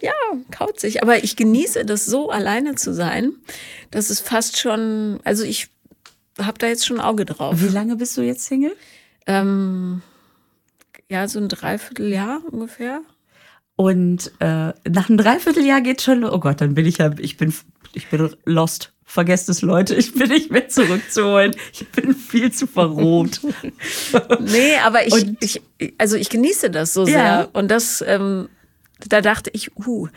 ja, ja, kauzig. Aber ich genieße das so, alleine zu sein, dass es fast schon, also ich habe da jetzt schon ein Auge drauf. Wie lange bist du jetzt Single? Ähm, ja, so ein Dreivierteljahr ungefähr. Und äh, nach einem Dreivierteljahr geht schon, oh Gott, dann bin ich ja, ich bin ich bin lost. Vergesst es, Leute. Ich bin nicht mehr zurückzuholen. Ich bin viel zu verroht. nee, aber ich, ich, also ich genieße das so sehr. Ja. Und das, ähm, da dachte ich, uh,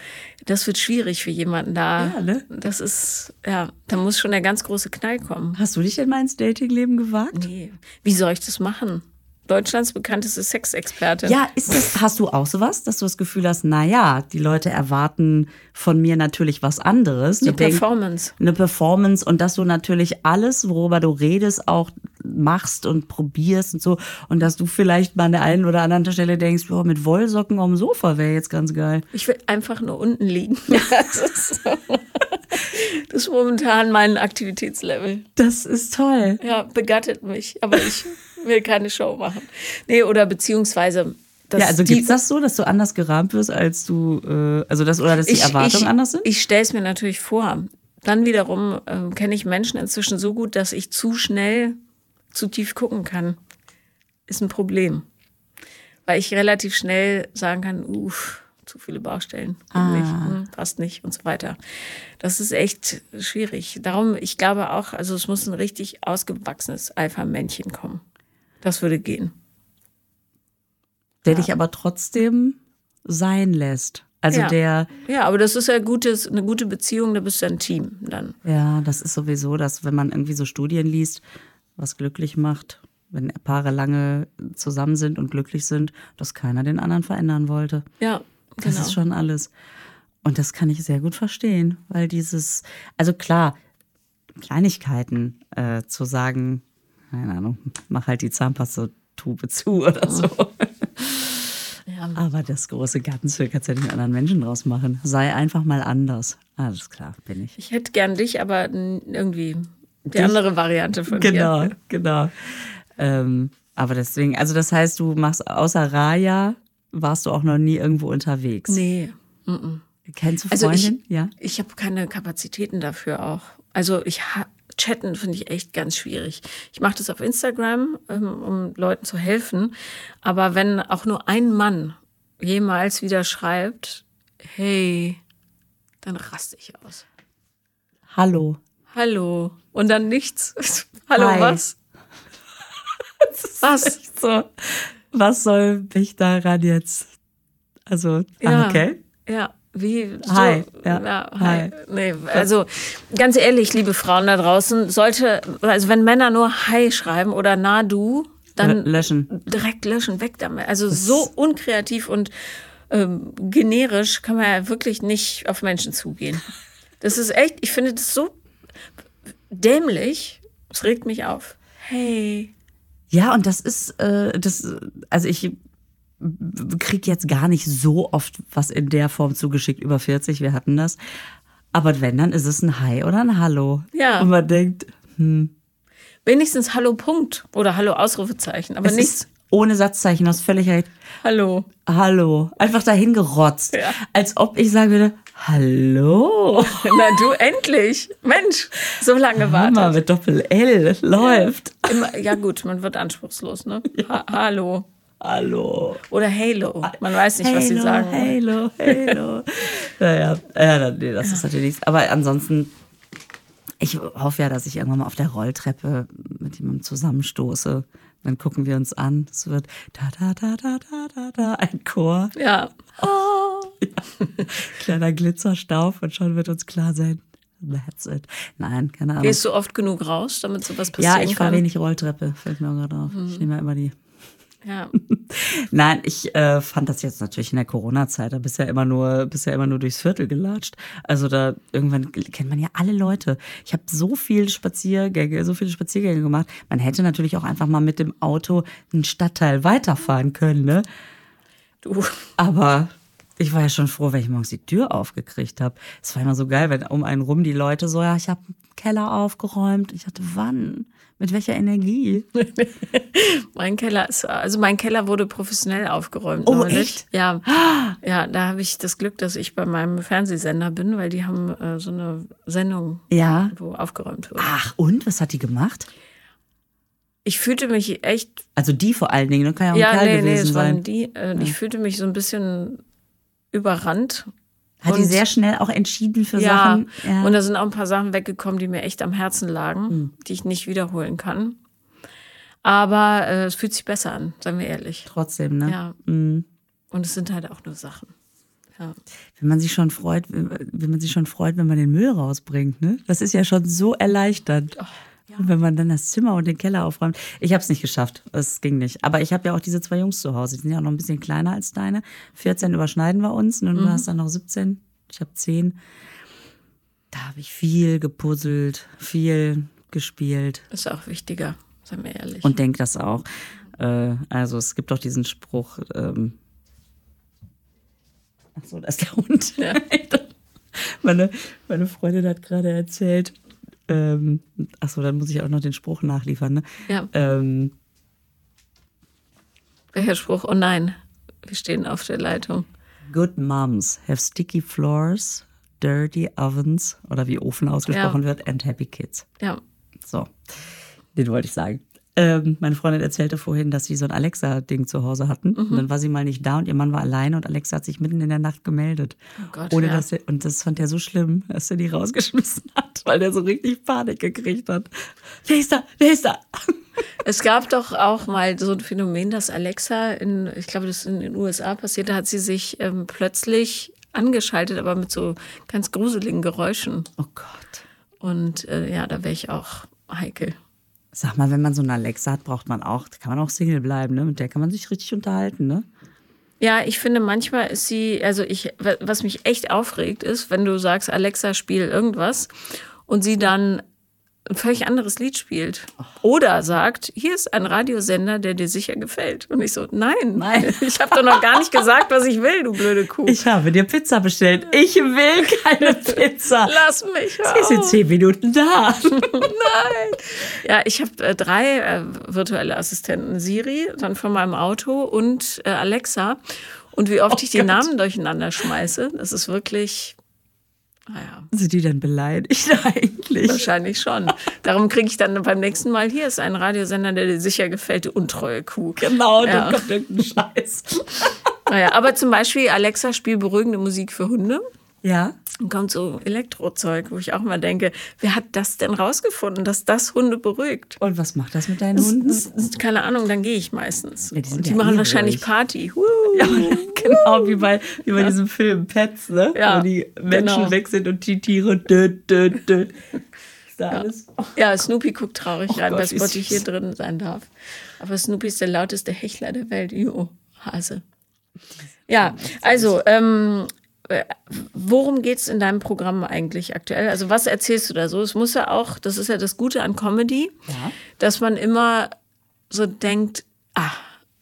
das wird schwierig für jemanden da. Ja, ne? Das ist, ja, da muss schon der ganz große Knall kommen. Hast du dich in mein Datingleben gewagt? Nee. Wie soll ich das machen? Deutschlands bekannteste Sexexpertin. Ja, ist das, hast du auch sowas, dass du das Gefühl hast, na ja, die Leute erwarten von mir natürlich was anderes. Die eine Performance. Denken, eine Performance und dass du natürlich alles, worüber du redest, auch machst und probierst und so. Und dass du vielleicht mal an der einen oder anderen Stelle denkst, boah, mit Wollsocken am Sofa wäre jetzt ganz geil. Ich will einfach nur unten liegen. das, ist so. das ist momentan mein Aktivitätslevel. Das ist toll. Ja, begattet mich. Aber ich will keine Show machen. Nee, oder beziehungsweise. ja, also gibt es das so, dass du anders gerahmt wirst, als du, äh, also das, oder dass die ich, Erwartungen ich, anders sind? Ich stelle es mir natürlich vor. Dann wiederum äh, kenne ich Menschen inzwischen so gut, dass ich zu schnell zu tief gucken kann. Ist ein Problem. Weil ich relativ schnell sagen kann, uff, zu viele Baustellen, ah. nicht, hm, passt nicht und so weiter. Das ist echt schwierig. Darum, ich glaube auch, also es muss ein richtig ausgewachsenes Alpha-Männchen kommen. Das würde gehen. Der ja. dich aber trotzdem sein lässt. Also ja. der. Ja, aber das ist ja gutes, eine gute Beziehung, da bist du ein Team dann. Ja, das ist sowieso, dass wenn man irgendwie so Studien liest, was glücklich macht, wenn Paare lange zusammen sind und glücklich sind, dass keiner den anderen verändern wollte. Ja, genau. Das ist schon alles. Und das kann ich sehr gut verstehen, weil dieses, also klar, Kleinigkeiten äh, zu sagen, keine Ahnung, mach halt die Zahnpasta-Tube zu oder so. Ja. Aber das große Ganze kannst du ja nicht mit anderen Menschen draus machen. Sei einfach mal anders. Alles klar, bin ich. Ich hätte gern dich, aber irgendwie die dich? andere Variante von genau, dir. Genau, genau. Ähm, aber deswegen, also das heißt, du machst außer Raya, warst du auch noch nie irgendwo unterwegs? Nee. Mm -mm. Kennst du Freundin? Also ich, ja. Ich habe keine Kapazitäten dafür auch. Also ich habe Chatten finde ich echt ganz schwierig. Ich mache das auf Instagram, ähm, um Leuten zu helfen. Aber wenn auch nur ein Mann jemals wieder schreibt, hey, dann raste ich aus. Hallo. Hallo. Und dann nichts. Hallo, Hi. was? Was? So. Was soll mich daran jetzt? Also, Ja. ah, okay. Ja, wie so, Hi, ja, ja, hi. hi. Nee, also ganz ehrlich, liebe Frauen da draußen, sollte, also wenn Männer nur Hi schreiben oder na du, dann löschen. direkt löschen, weg damit. Also so unkreativ und ähm, generisch kann man ja wirklich nicht auf Menschen zugehen. Das ist echt, ich finde das so dämlich. Es regt mich auf. Hey. Ja, und das ist, äh, das, also ich krieg jetzt gar nicht so oft was in der Form zugeschickt, über 40, wir hatten das. Aber wenn, dann ist es ein Hi oder ein Hallo. Ja. Und man denkt, Wenigstens Hallo Punkt oder Hallo Ausrufezeichen, aber es nichts. ist ohne Satzzeichen, du hast völlig recht. Hallo. Hallo. Einfach dahin gerotzt. Ja. Als ob ich sagen würde, Hallo. Na du endlich. Mensch, so lange Hammer wartet. mit Doppel-L. Läuft. Immer, ja gut, man wird anspruchslos, ne? Ha Hallo. Hallo. Oder Halo. Man weiß nicht, was sie sagen. Halo, Halo. naja, ja, nee, das ist natürlich nichts. Aber ansonsten, ich hoffe ja, dass ich irgendwann mal auf der Rolltreppe mit jemandem zusammenstoße. Dann gucken wir uns an. Es wird da, da, da, da, da, da, da, ein Chor. Ja. Kleiner Glitzerstaub und schon wird uns klar sein. That's it. Nein, keine Ahnung. Gehst du oft genug raus, damit sowas passieren ja, ich fahre wenig Rolltreppe, fällt mir auch gerade auf. Ich nehme ja immer die Ja. Nein, ich äh, fand das jetzt natürlich in der Corona-Zeit. Da bist ja immer nur, bist ja immer nur durchs Viertel gelatscht. Also da irgendwann kennt man ja alle Leute. Ich habe so viel Spaziergänge, so viele Spaziergänge gemacht. Man hätte natürlich auch einfach mal mit dem Auto einen Stadtteil weiterfahren können, ne? Du. Aber ich war ja schon froh, wenn ich morgens die Tür aufgekriegt habe. Es war immer so geil, wenn um einen rum die Leute so, ja, ich habe einen Keller aufgeräumt. Ich dachte, wann? Mit welcher Energie? Mein Keller ist, also mein Keller wurde professionell aufgeräumt. Oh, echt? Ja. Ja, da habe ich das Glück, dass ich bei meinem Fernsehsender bin, weil die haben äh, so eine Sendung, Ja. wo aufgeräumt wird. Ach, und? Was hat die gemacht? Ich fühlte mich echt Also die vor allen Dingen, ne? kann ja auch ein Ja, Kerl nee, nee, gewesen es sein. waren die. Äh, Ich fühlte mich so ein bisschen überrannt. Hat die sehr schnell auch entschieden für Ja, Sachen. Ja. und da sind auch ein paar Sachen weggekommen, die mir echt am Herzen lagen, Hm. die ich nicht wiederholen kann. Aber äh, es fühlt sich besser an, seien wir ehrlich. Trotzdem, ne? Ja. Mhm. Und es sind halt auch nur Sachen. Ja. Wenn man sich schon freut, wenn man sich schon freut, wenn man den Müll rausbringt, ne? Das ist ja schon so erleichternd. Und wenn man dann das Zimmer und den Keller aufräumt. Ich habe es nicht geschafft. Es ging nicht. Aber ich habe ja auch diese zwei Jungs zu Hause. Die sind ja auch noch ein bisschen kleiner als deine. 14 überschneiden wir uns. Und du hast dann noch 17. Ich habe 10. Da habe ich viel gepuzzelt, viel gespielt. Ist auch wichtiger, seien wir ehrlich. und denke das auch. Äh, also es gibt doch diesen Spruch, ähm, ach so, da ist der Hund. meine, meine Freundin hat gerade erzählt, ähm, ach so, dann muss ich auch noch den Spruch nachliefern. Ne? ja, Ähm, welcher Spruch? Oh nein, wir stehen auf der Leitung. Good moms have sticky floors, dirty ovens oder wie Ofen ausgesprochen Ja. wird and happy kids. Ja, So, den wollte ich sagen. Ähm, meine Freundin erzählte vorhin, dass sie so ein Alexa-Ding zu Hause hatten. Mhm. Und dann war sie mal nicht da und ihr Mann war alleine und Alexa hat sich mitten in der Nacht gemeldet. Oh Gott, ohne ja. dass er, und das fand er so schlimm, dass er die rausgeschmissen hat, weil er so richtig Panik gekriegt hat. Wer ist da? Wer ist da? Es gab doch auch mal so ein Phänomen, dass Alexa in, ich glaube, das ist in den USA passiert, da hat sie sich ähm, plötzlich angeschaltet, aber mit so ganz gruseligen Geräuschen. Oh Gott. Und äh, ja, da wäre ich auch heikel. Sag mal, wenn man so eine Alexa hat, braucht man auch, kann man auch Single bleiben, ne? Mit der kann man sich richtig unterhalten, ne? Ja, ich finde, manchmal ist sie, also ich, was mich echt aufregt, ist, wenn du sagst, Alexa, spiel irgendwas und sie dann ein völlig anderes Lied spielt. Oder sagt, hier ist ein Radiosender, der dir sicher gefällt. Und ich so, nein, Nein. ich habe doch noch gar nicht gesagt, was ich will, du blöde Kuh. Ich habe dir Pizza bestellt. Ich will keine Pizza. Lass mich. Sie auf. zehn Minuten da. Nein. Ja, ich habe äh, drei äh, virtuelle Assistenten. Siri, dann von meinem Auto und äh, Alexa. Und wie oft Oh ich die Gott. Namen durcheinander schmeiße, das ist wirklich, naja, Sind die denn beleidigt eigentlich? wahrscheinlich schon. Darum kriege ich dann beim nächsten Mal, hier ist ein Radiosender, der dir sicher gefällt, du untreue Kuh. Genau, Ja. dann kommt irgendein Scheiß. Naja, aber zum Beispiel Alexa, spiel beruhigende Musik für Hunde. Ja. Dann kommt so Elektrozeug, wo ich auch mal denke, wer hat das denn rausgefunden, dass das Hunde beruhigt? Und was macht das mit deinen Hunden? Keine Ahnung, dann gehe ich meistens. Ja, die Und die ja machen eh wahrscheinlich ruhig. Party. Ja, genau, wie bei, wie bei diesem Film Pets, ne? Ja, Wo die Menschen genau. weg sind und die Tiere dö, dö, dö. Ist da alles? Ja, Snoopy guckt traurig Oh rein, Gott, weil Spotty hier drin sein darf. Aber Snoopy ist der lauteste Hechler der Welt. Jo, Hase. Ja, also, ähm, äh, worum geht's in deinem Programm eigentlich aktuell? Also, was erzählst du da so? Es muss ja auch, das ist ja das Gute an Comedy, Ja. dass man immer so denkt, ah,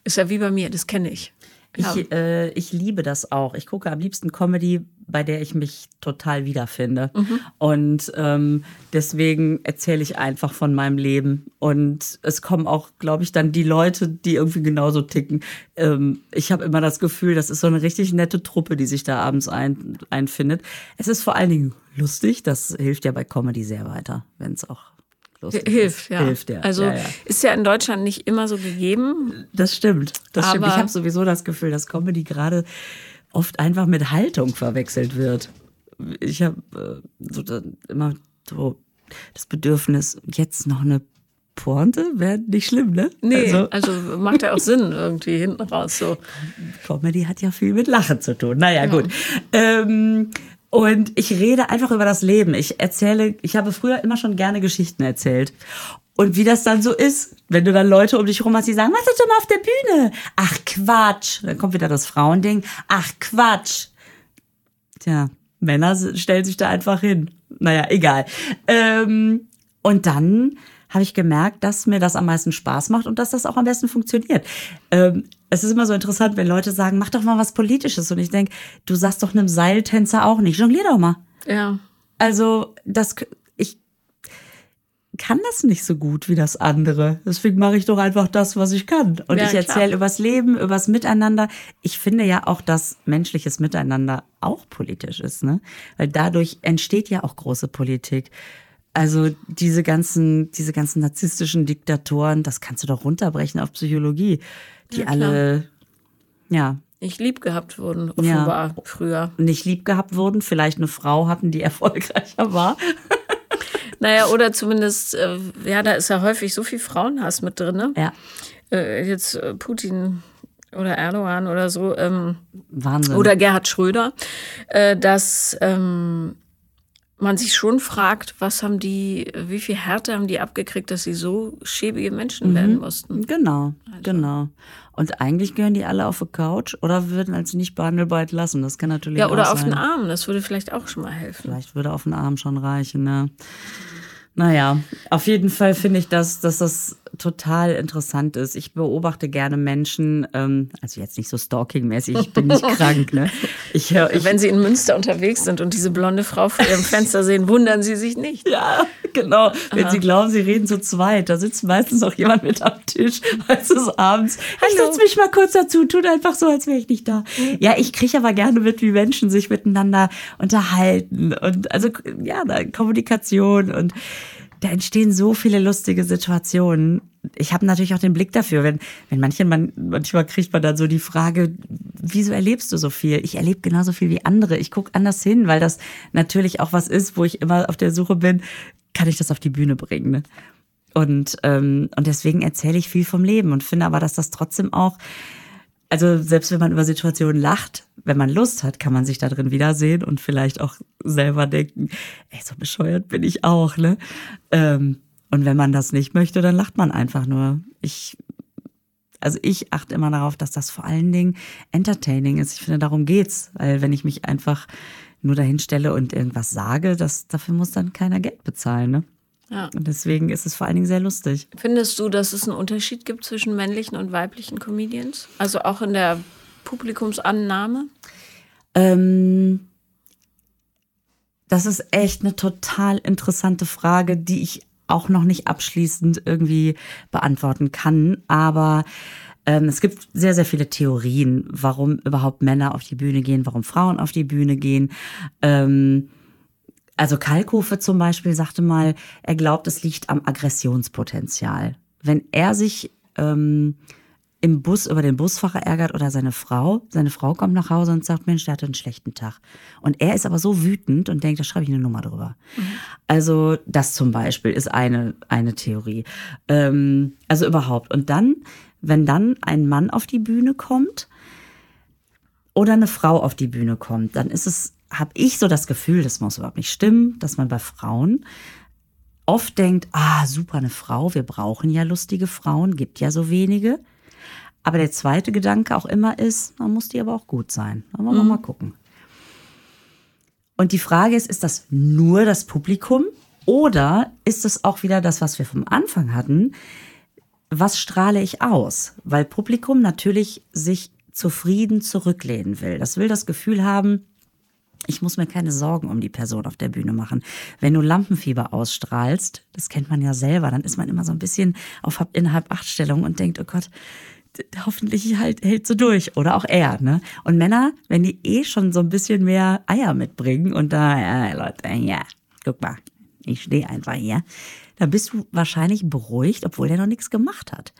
ist ja wie bei mir, das kenne ich. Ich, äh, ich liebe das auch. Ich gucke am liebsten Comedy, bei der ich mich total wiederfinde. Mhm. Und ähm, deswegen erzähle ich einfach von meinem Leben. Und es kommen auch, glaube ich, dann die Leute, die irgendwie genauso ticken. Ähm, ich habe immer das Gefühl, das ist so eine richtig nette Truppe, die sich da abends ein, einfindet. Es ist vor allen Dingen lustig. Das hilft ja bei Comedy sehr weiter, wenn es auch lustig Hilft, ja. Hilft, ja. Also ja, ja. ist ja in Deutschland nicht immer so gegeben. Das stimmt. Das stimmt. Ich habe sowieso das Gefühl, dass Comedy gerade oft einfach mit Haltung verwechselt wird. Ich habe äh, so immer so das Bedürfnis, jetzt noch eine Pointe wäre nicht schlimm, ne? Nee, Also, also, macht ja auch Sinn irgendwie hinten raus so. Comedy hat ja viel mit Lachen zu tun. Naja, gut. Ähm, und ich rede einfach über das Leben. Ich erzähle, ich habe früher immer schon gerne Geschichten erzählt. Und wie das dann so ist, wenn du dann Leute um dich rum hast, die sagen, was ist denn auf der Bühne? Ach Quatsch. Dann kommt wieder das Frauending. Ach Quatsch. Tja, Männer stellen sich da einfach hin. Naja, egal. Ähm, und dann habe ich gemerkt, dass mir das am meisten Spaß macht und dass das auch am besten funktioniert. Ähm, es ist immer so interessant, wenn Leute sagen, mach doch mal was Politisches. Und ich denke, du sagst doch einem Seiltänzer auch nicht. Jonglier doch mal. Ja. Also, das, ich kann das nicht so gut wie das andere. Deswegen mache ich doch einfach das, was ich kann. Und Ja, ich erzähle übers Leben, übers Miteinander. Ich finde ja auch, dass menschliches Miteinander auch politisch ist, ne? Weil dadurch entsteht ja auch große Politik. Also diese ganzen, diese ganzen narzisstischen Diktatoren, das kannst du doch runterbrechen auf Psychologie, die Ja, alle, ja, Nicht lieb gehabt wurden, offenbar früher. nicht lieb gehabt wurden, vielleicht eine Frau hatten, die erfolgreicher war. Naja, oder zumindest, äh, ja, da ist ja häufig so viel Frauenhass mit drin, ne? Ja, Äh, jetzt äh, Putin oder Erdogan oder so, ähm, Wahnsinn. oder Gerhard Schröder, dass ähm, man sich schon fragt, was haben die, wie viel Härte haben die abgekriegt, dass sie so schäbige Menschen Mhm. werden mussten. Genau, Also. genau. Und eigentlich gehören die alle auf die Couch oder würden als nicht behandelbar entlassen. Das kann natürlich Ja, oder auf sein. den Arm, das würde vielleicht auch schon mal helfen. Vielleicht würde auf den Arm schon reichen, ne? Naja, auf jeden Fall finde ich, dass, dass das total interessant ist. Ich beobachte gerne Menschen, ähm, also jetzt nicht so stalking-mäßig, ich bin nicht krank, ne? Ich ich, Wenn sie in Münster unterwegs sind und diese blonde Frau vor ihrem Fenster sehen, wundern sie sich nicht. Ja, genau. Wenn sie glauben, sie reden zu zweit, da sitzt meistens auch jemand mit am Tisch, als es abends. Ich Hallo. setz mich mal kurz dazu, tut einfach so, als wäre ich nicht da. Ja, ich kriege aber gerne mit, wie Menschen sich miteinander unterhalten und also ja, Kommunikation und da entstehen so viele lustige Situationen. Ich habe natürlich auch den Blick dafür, wenn, wenn manche, man, manchmal kriegt man dann so die Frage, wieso erlebst du so viel? Ich erlebe genauso viel wie andere. Ich gucke anders hin, weil das natürlich auch was ist, wo ich immer auf der Suche bin, kann ich das auf die Bühne bringen. Ne? Und, ähm, und deswegen erzähle ich viel vom Leben und finde aber, dass das trotzdem auch, also selbst wenn man über Situationen lacht, wenn man Lust hat, kann man sich da drin wiedersehen und vielleicht auch selber denken, ey, so bescheuert bin ich auch, ne? Ähm, und wenn man das nicht möchte, dann lacht man einfach nur. Ich, also ich achte immer darauf, dass das vor allen Dingen entertaining ist. Ich finde, darum geht's. Weil wenn ich mich einfach nur dahin stelle und irgendwas sage, das, dafür muss dann keiner Geld bezahlen, ne? Ja. Und deswegen ist es vor allen Dingen sehr lustig. Findest du, dass es einen Unterschied gibt zwischen männlichen und weiblichen Comedians? Also auch in der Publikumsannahme? Ähm, das ist echt eine total interessante Frage, die ich auch noch nicht abschließend irgendwie beantworten kann. Aber ähm, es gibt sehr, sehr viele Theorien, warum überhaupt Männer auf die Bühne gehen, warum Frauen auf die Bühne gehen. Ähm, also Kalkofe zum Beispiel sagte mal, er glaubt, es liegt am Aggressionspotenzial. Wenn er sich ähm, im Bus über den Busfahrer ärgert oder seine Frau. Seine Frau kommt nach Hause und sagt, Mensch, der hatte einen schlechten Tag. Und er ist aber so wütend und denkt, da schreibe ich eine Nummer drüber. Mhm. Also das zum Beispiel ist eine, eine Theorie. Ähm, also überhaupt. Und dann, wenn dann ein Mann auf die Bühne kommt oder eine Frau auf die Bühne kommt, dann ist es, habe ich so das Gefühl, das muss überhaupt nicht stimmen, dass man bei Frauen oft denkt, ah, super, eine Frau, wir brauchen ja lustige Frauen, gibt ja so wenige. Aber der zweite Gedanke auch immer ist, man muss die aber auch gut sein. Da wollen wir mhm. mal gucken. Und die Frage ist, ist das nur das Publikum oder ist es auch wieder das, was wir vom Anfang hatten? Was strahle ich aus? Weil Publikum natürlich sich zufrieden zurücklehnen will. Das will das Gefühl haben, ich muss mir keine Sorgen um die Person auf der Bühne machen. Wenn du Lampenfieber ausstrahlst, das kennt man ja selber, dann ist man immer so ein bisschen auf innerhalb Achtstellung und denkt, oh Gott, hoffentlich halt, hält so durch. Oder auch er, ne? Und Männer, wenn die eh schon so ein bisschen mehr Eier mitbringen und da, ja, Leute, ja, guck mal, ich stehe einfach hier, dann bist du wahrscheinlich beruhigt, obwohl der noch nichts gemacht hat.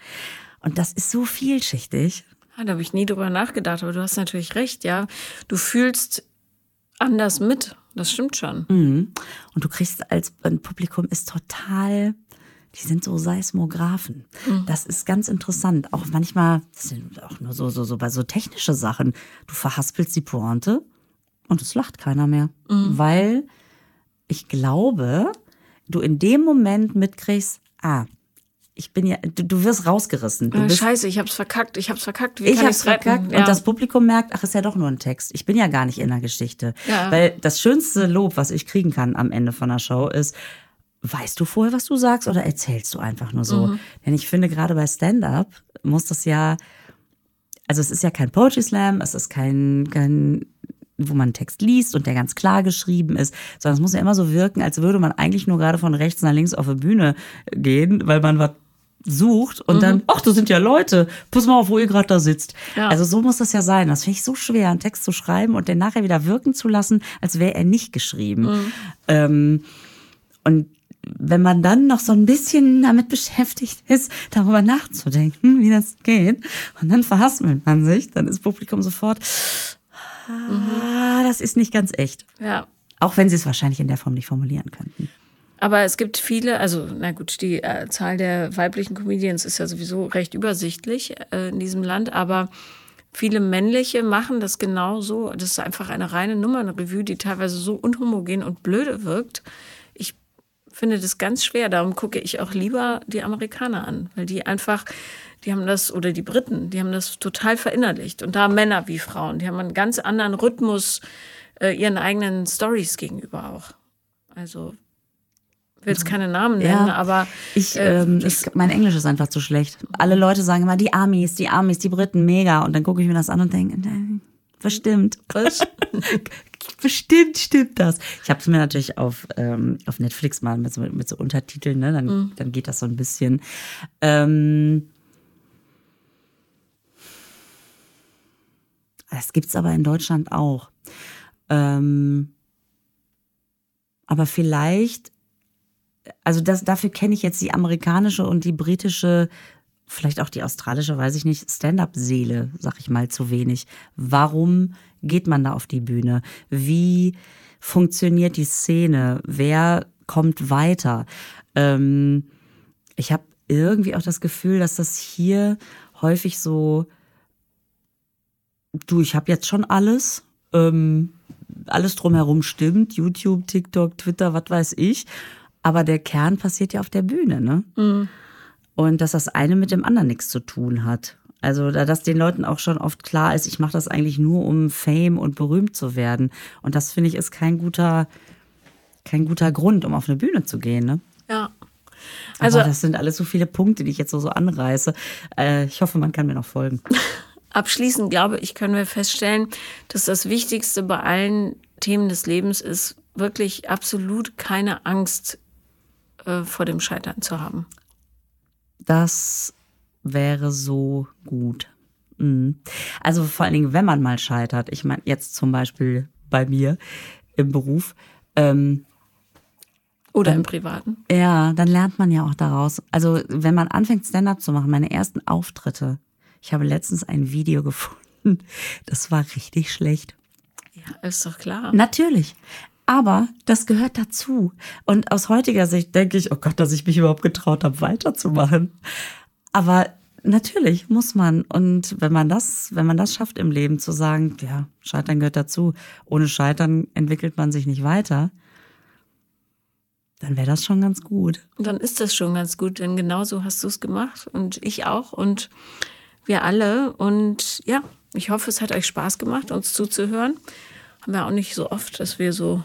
Und das ist so vielschichtig. Ja, da habe ich nie drüber nachgedacht, aber du hast natürlich recht, ja. Du fühlst anders mit. Das stimmt schon. Mhm. Und du kriegst als ein Publikum ist total, die sind so Seismographen. Mhm. Das ist ganz interessant. Auch manchmal, das sind auch nur so, so, so bei so technische Sachen. Du verhaspelst die Pointe und es lacht keiner mehr. Mhm. Weil ich glaube, du in dem Moment mitkriegst, ah, ich bin ja, du, du wirst rausgerissen. Du oh, bist, Scheiße, ich hab's verkackt, ich hab's verkackt. Wie ich kann hab's verkackt ja. und das Publikum merkt, ach, ist ja doch nur ein Text. Ich bin ja gar nicht in der Geschichte. Ja. Weil das schönste Lob, was ich kriegen kann am Ende von der Show ist, weißt du vorher, was du sagst oder erzählst du einfach nur so? Mhm. Denn ich finde, gerade bei Stand-up muss das ja, also es ist ja kein Poetry Slam, es ist kein, kein wo man einen Text liest und der ganz klar geschrieben ist, sondern es muss ja immer so wirken, als würde man eigentlich nur gerade von rechts nach links auf die Bühne gehen, weil man was sucht und mhm. dann, ach, das sind ja Leute, pass mal auf, wo ihr gerade da sitzt. Ja. Also so muss das ja sein. Das finde ich so schwer, einen Text zu schreiben und den nachher wieder wirken zu lassen, als wäre er nicht geschrieben. Mhm. Ähm, und wenn man dann noch so ein bisschen damit beschäftigt ist, darüber nachzudenken, wie das geht, und dann verhaspelt man sich, dann ist Publikum sofort, ah, das ist nicht ganz echt. Ja. Auch wenn sie es wahrscheinlich in der Form nicht formulieren könnten. Aber es gibt viele, also na gut, die äh, Zahl der weiblichen Comedians ist ja sowieso recht übersichtlich äh, in diesem Land, aber viele männliche machen das genau so. Das ist einfach eine reine Nummernrevue, die teilweise so unhomogen und blöde wirkt. Ich finde das ganz schwer. Darum gucke ich auch lieber die Amerikaner an, weil die einfach, die haben das, oder die Briten, die haben das total verinnerlicht. Und da Männer wie Frauen, die haben einen ganz anderen Rhythmus äh, ihren eigenen Stories gegenüber auch. Also will jetzt keine Namen nennen, ja, aber ich, äh, ähm, ich, mein Englisch ist einfach zu schlecht. Alle Leute sagen immer die Amis, die Amis, die Briten, mega. Und dann gucke ich mir das an und denke, bestimmt, bestimmt stimmt das. Ich habe es mir natürlich auf ähm, auf Netflix mal mit so, mit so Untertiteln, ne? Dann, mhm. dann geht das so ein bisschen. Ähm, das gibt's aber in Deutschland auch. Ähm, aber vielleicht also das, dafür kenne ich jetzt die amerikanische und die britische, vielleicht auch die australische, weiß ich nicht, Stand-up-Seele, sag ich mal, zu wenig. Warum geht man da auf die Bühne? Wie funktioniert die Szene? Wer kommt weiter? Ähm, ich habe irgendwie auch das Gefühl, dass das hier häufig so, du, ich habe jetzt schon alles, ähm, alles drumherum stimmt, YouTube, TikTok, Twitter, was weiß ich. Aber der Kern passiert ja auf der Bühne, ne? Mhm. Und dass das eine mit dem anderen nichts zu tun hat. Also, dass den Leuten auch schon oft klar ist, ich mache das eigentlich nur, um Fame und berühmt zu werden. Und das finde ich ist kein guter, kein guter Grund, um auf eine Bühne zu gehen, ne? Ja. Also, Aber das sind alles so viele Punkte, die ich jetzt so, so anreiße. Äh, ich hoffe, man kann mir noch folgen. Abschließend glaube ich, können wir feststellen, dass das Wichtigste bei allen Themen des Lebens ist, wirklich absolut keine Angst äh, vor dem Scheitern zu haben. Das wäre so gut. Mhm. Also vor allen Dingen, wenn man mal scheitert. Ich meine, jetzt zum Beispiel bei mir im Beruf. Ähm, oder dann, im Privaten. Ja, dann lernt man ja auch daraus. Also wenn man anfängt, Stand-up zu machen, meine ersten Auftritte, Ich habe letztens ein Video gefunden. Das war richtig schlecht. Ja, ist doch klar. Natürlich. Aber das gehört dazu. Und aus heutiger Sicht denke ich, oh Gott, dass ich mich überhaupt getraut habe, weiterzumachen. Aber natürlich muss man. Und wenn man das, wenn man das schafft im Leben zu sagen, ja, Scheitern gehört dazu. Ohne Scheitern entwickelt man sich nicht weiter. Dann wäre das schon ganz gut. Dann ist das schon ganz gut, denn genauso hast du es gemacht und ich auch und wir alle. Und ja, ich hoffe, es hat euch Spaß gemacht, uns zuzuhören. Haben wir auch nicht so oft, dass wir so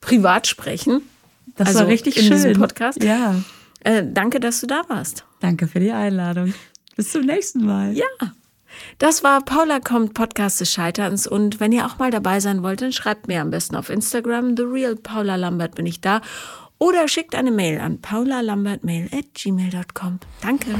privat sprechen. Das also war richtig in schön. diesem Podcast. Ja. Äh, danke, dass du da warst. Danke für die Einladung. Bis zum nächsten Mal. Ja. Das war Paula kommt Podcast des Scheiterns und wenn ihr auch mal dabei sein wollt, dann schreibt mir am besten auf Instagram The Real Paula Lambert bin ich da oder schickt eine Mail an paulalambertmail at gmail.com. Danke.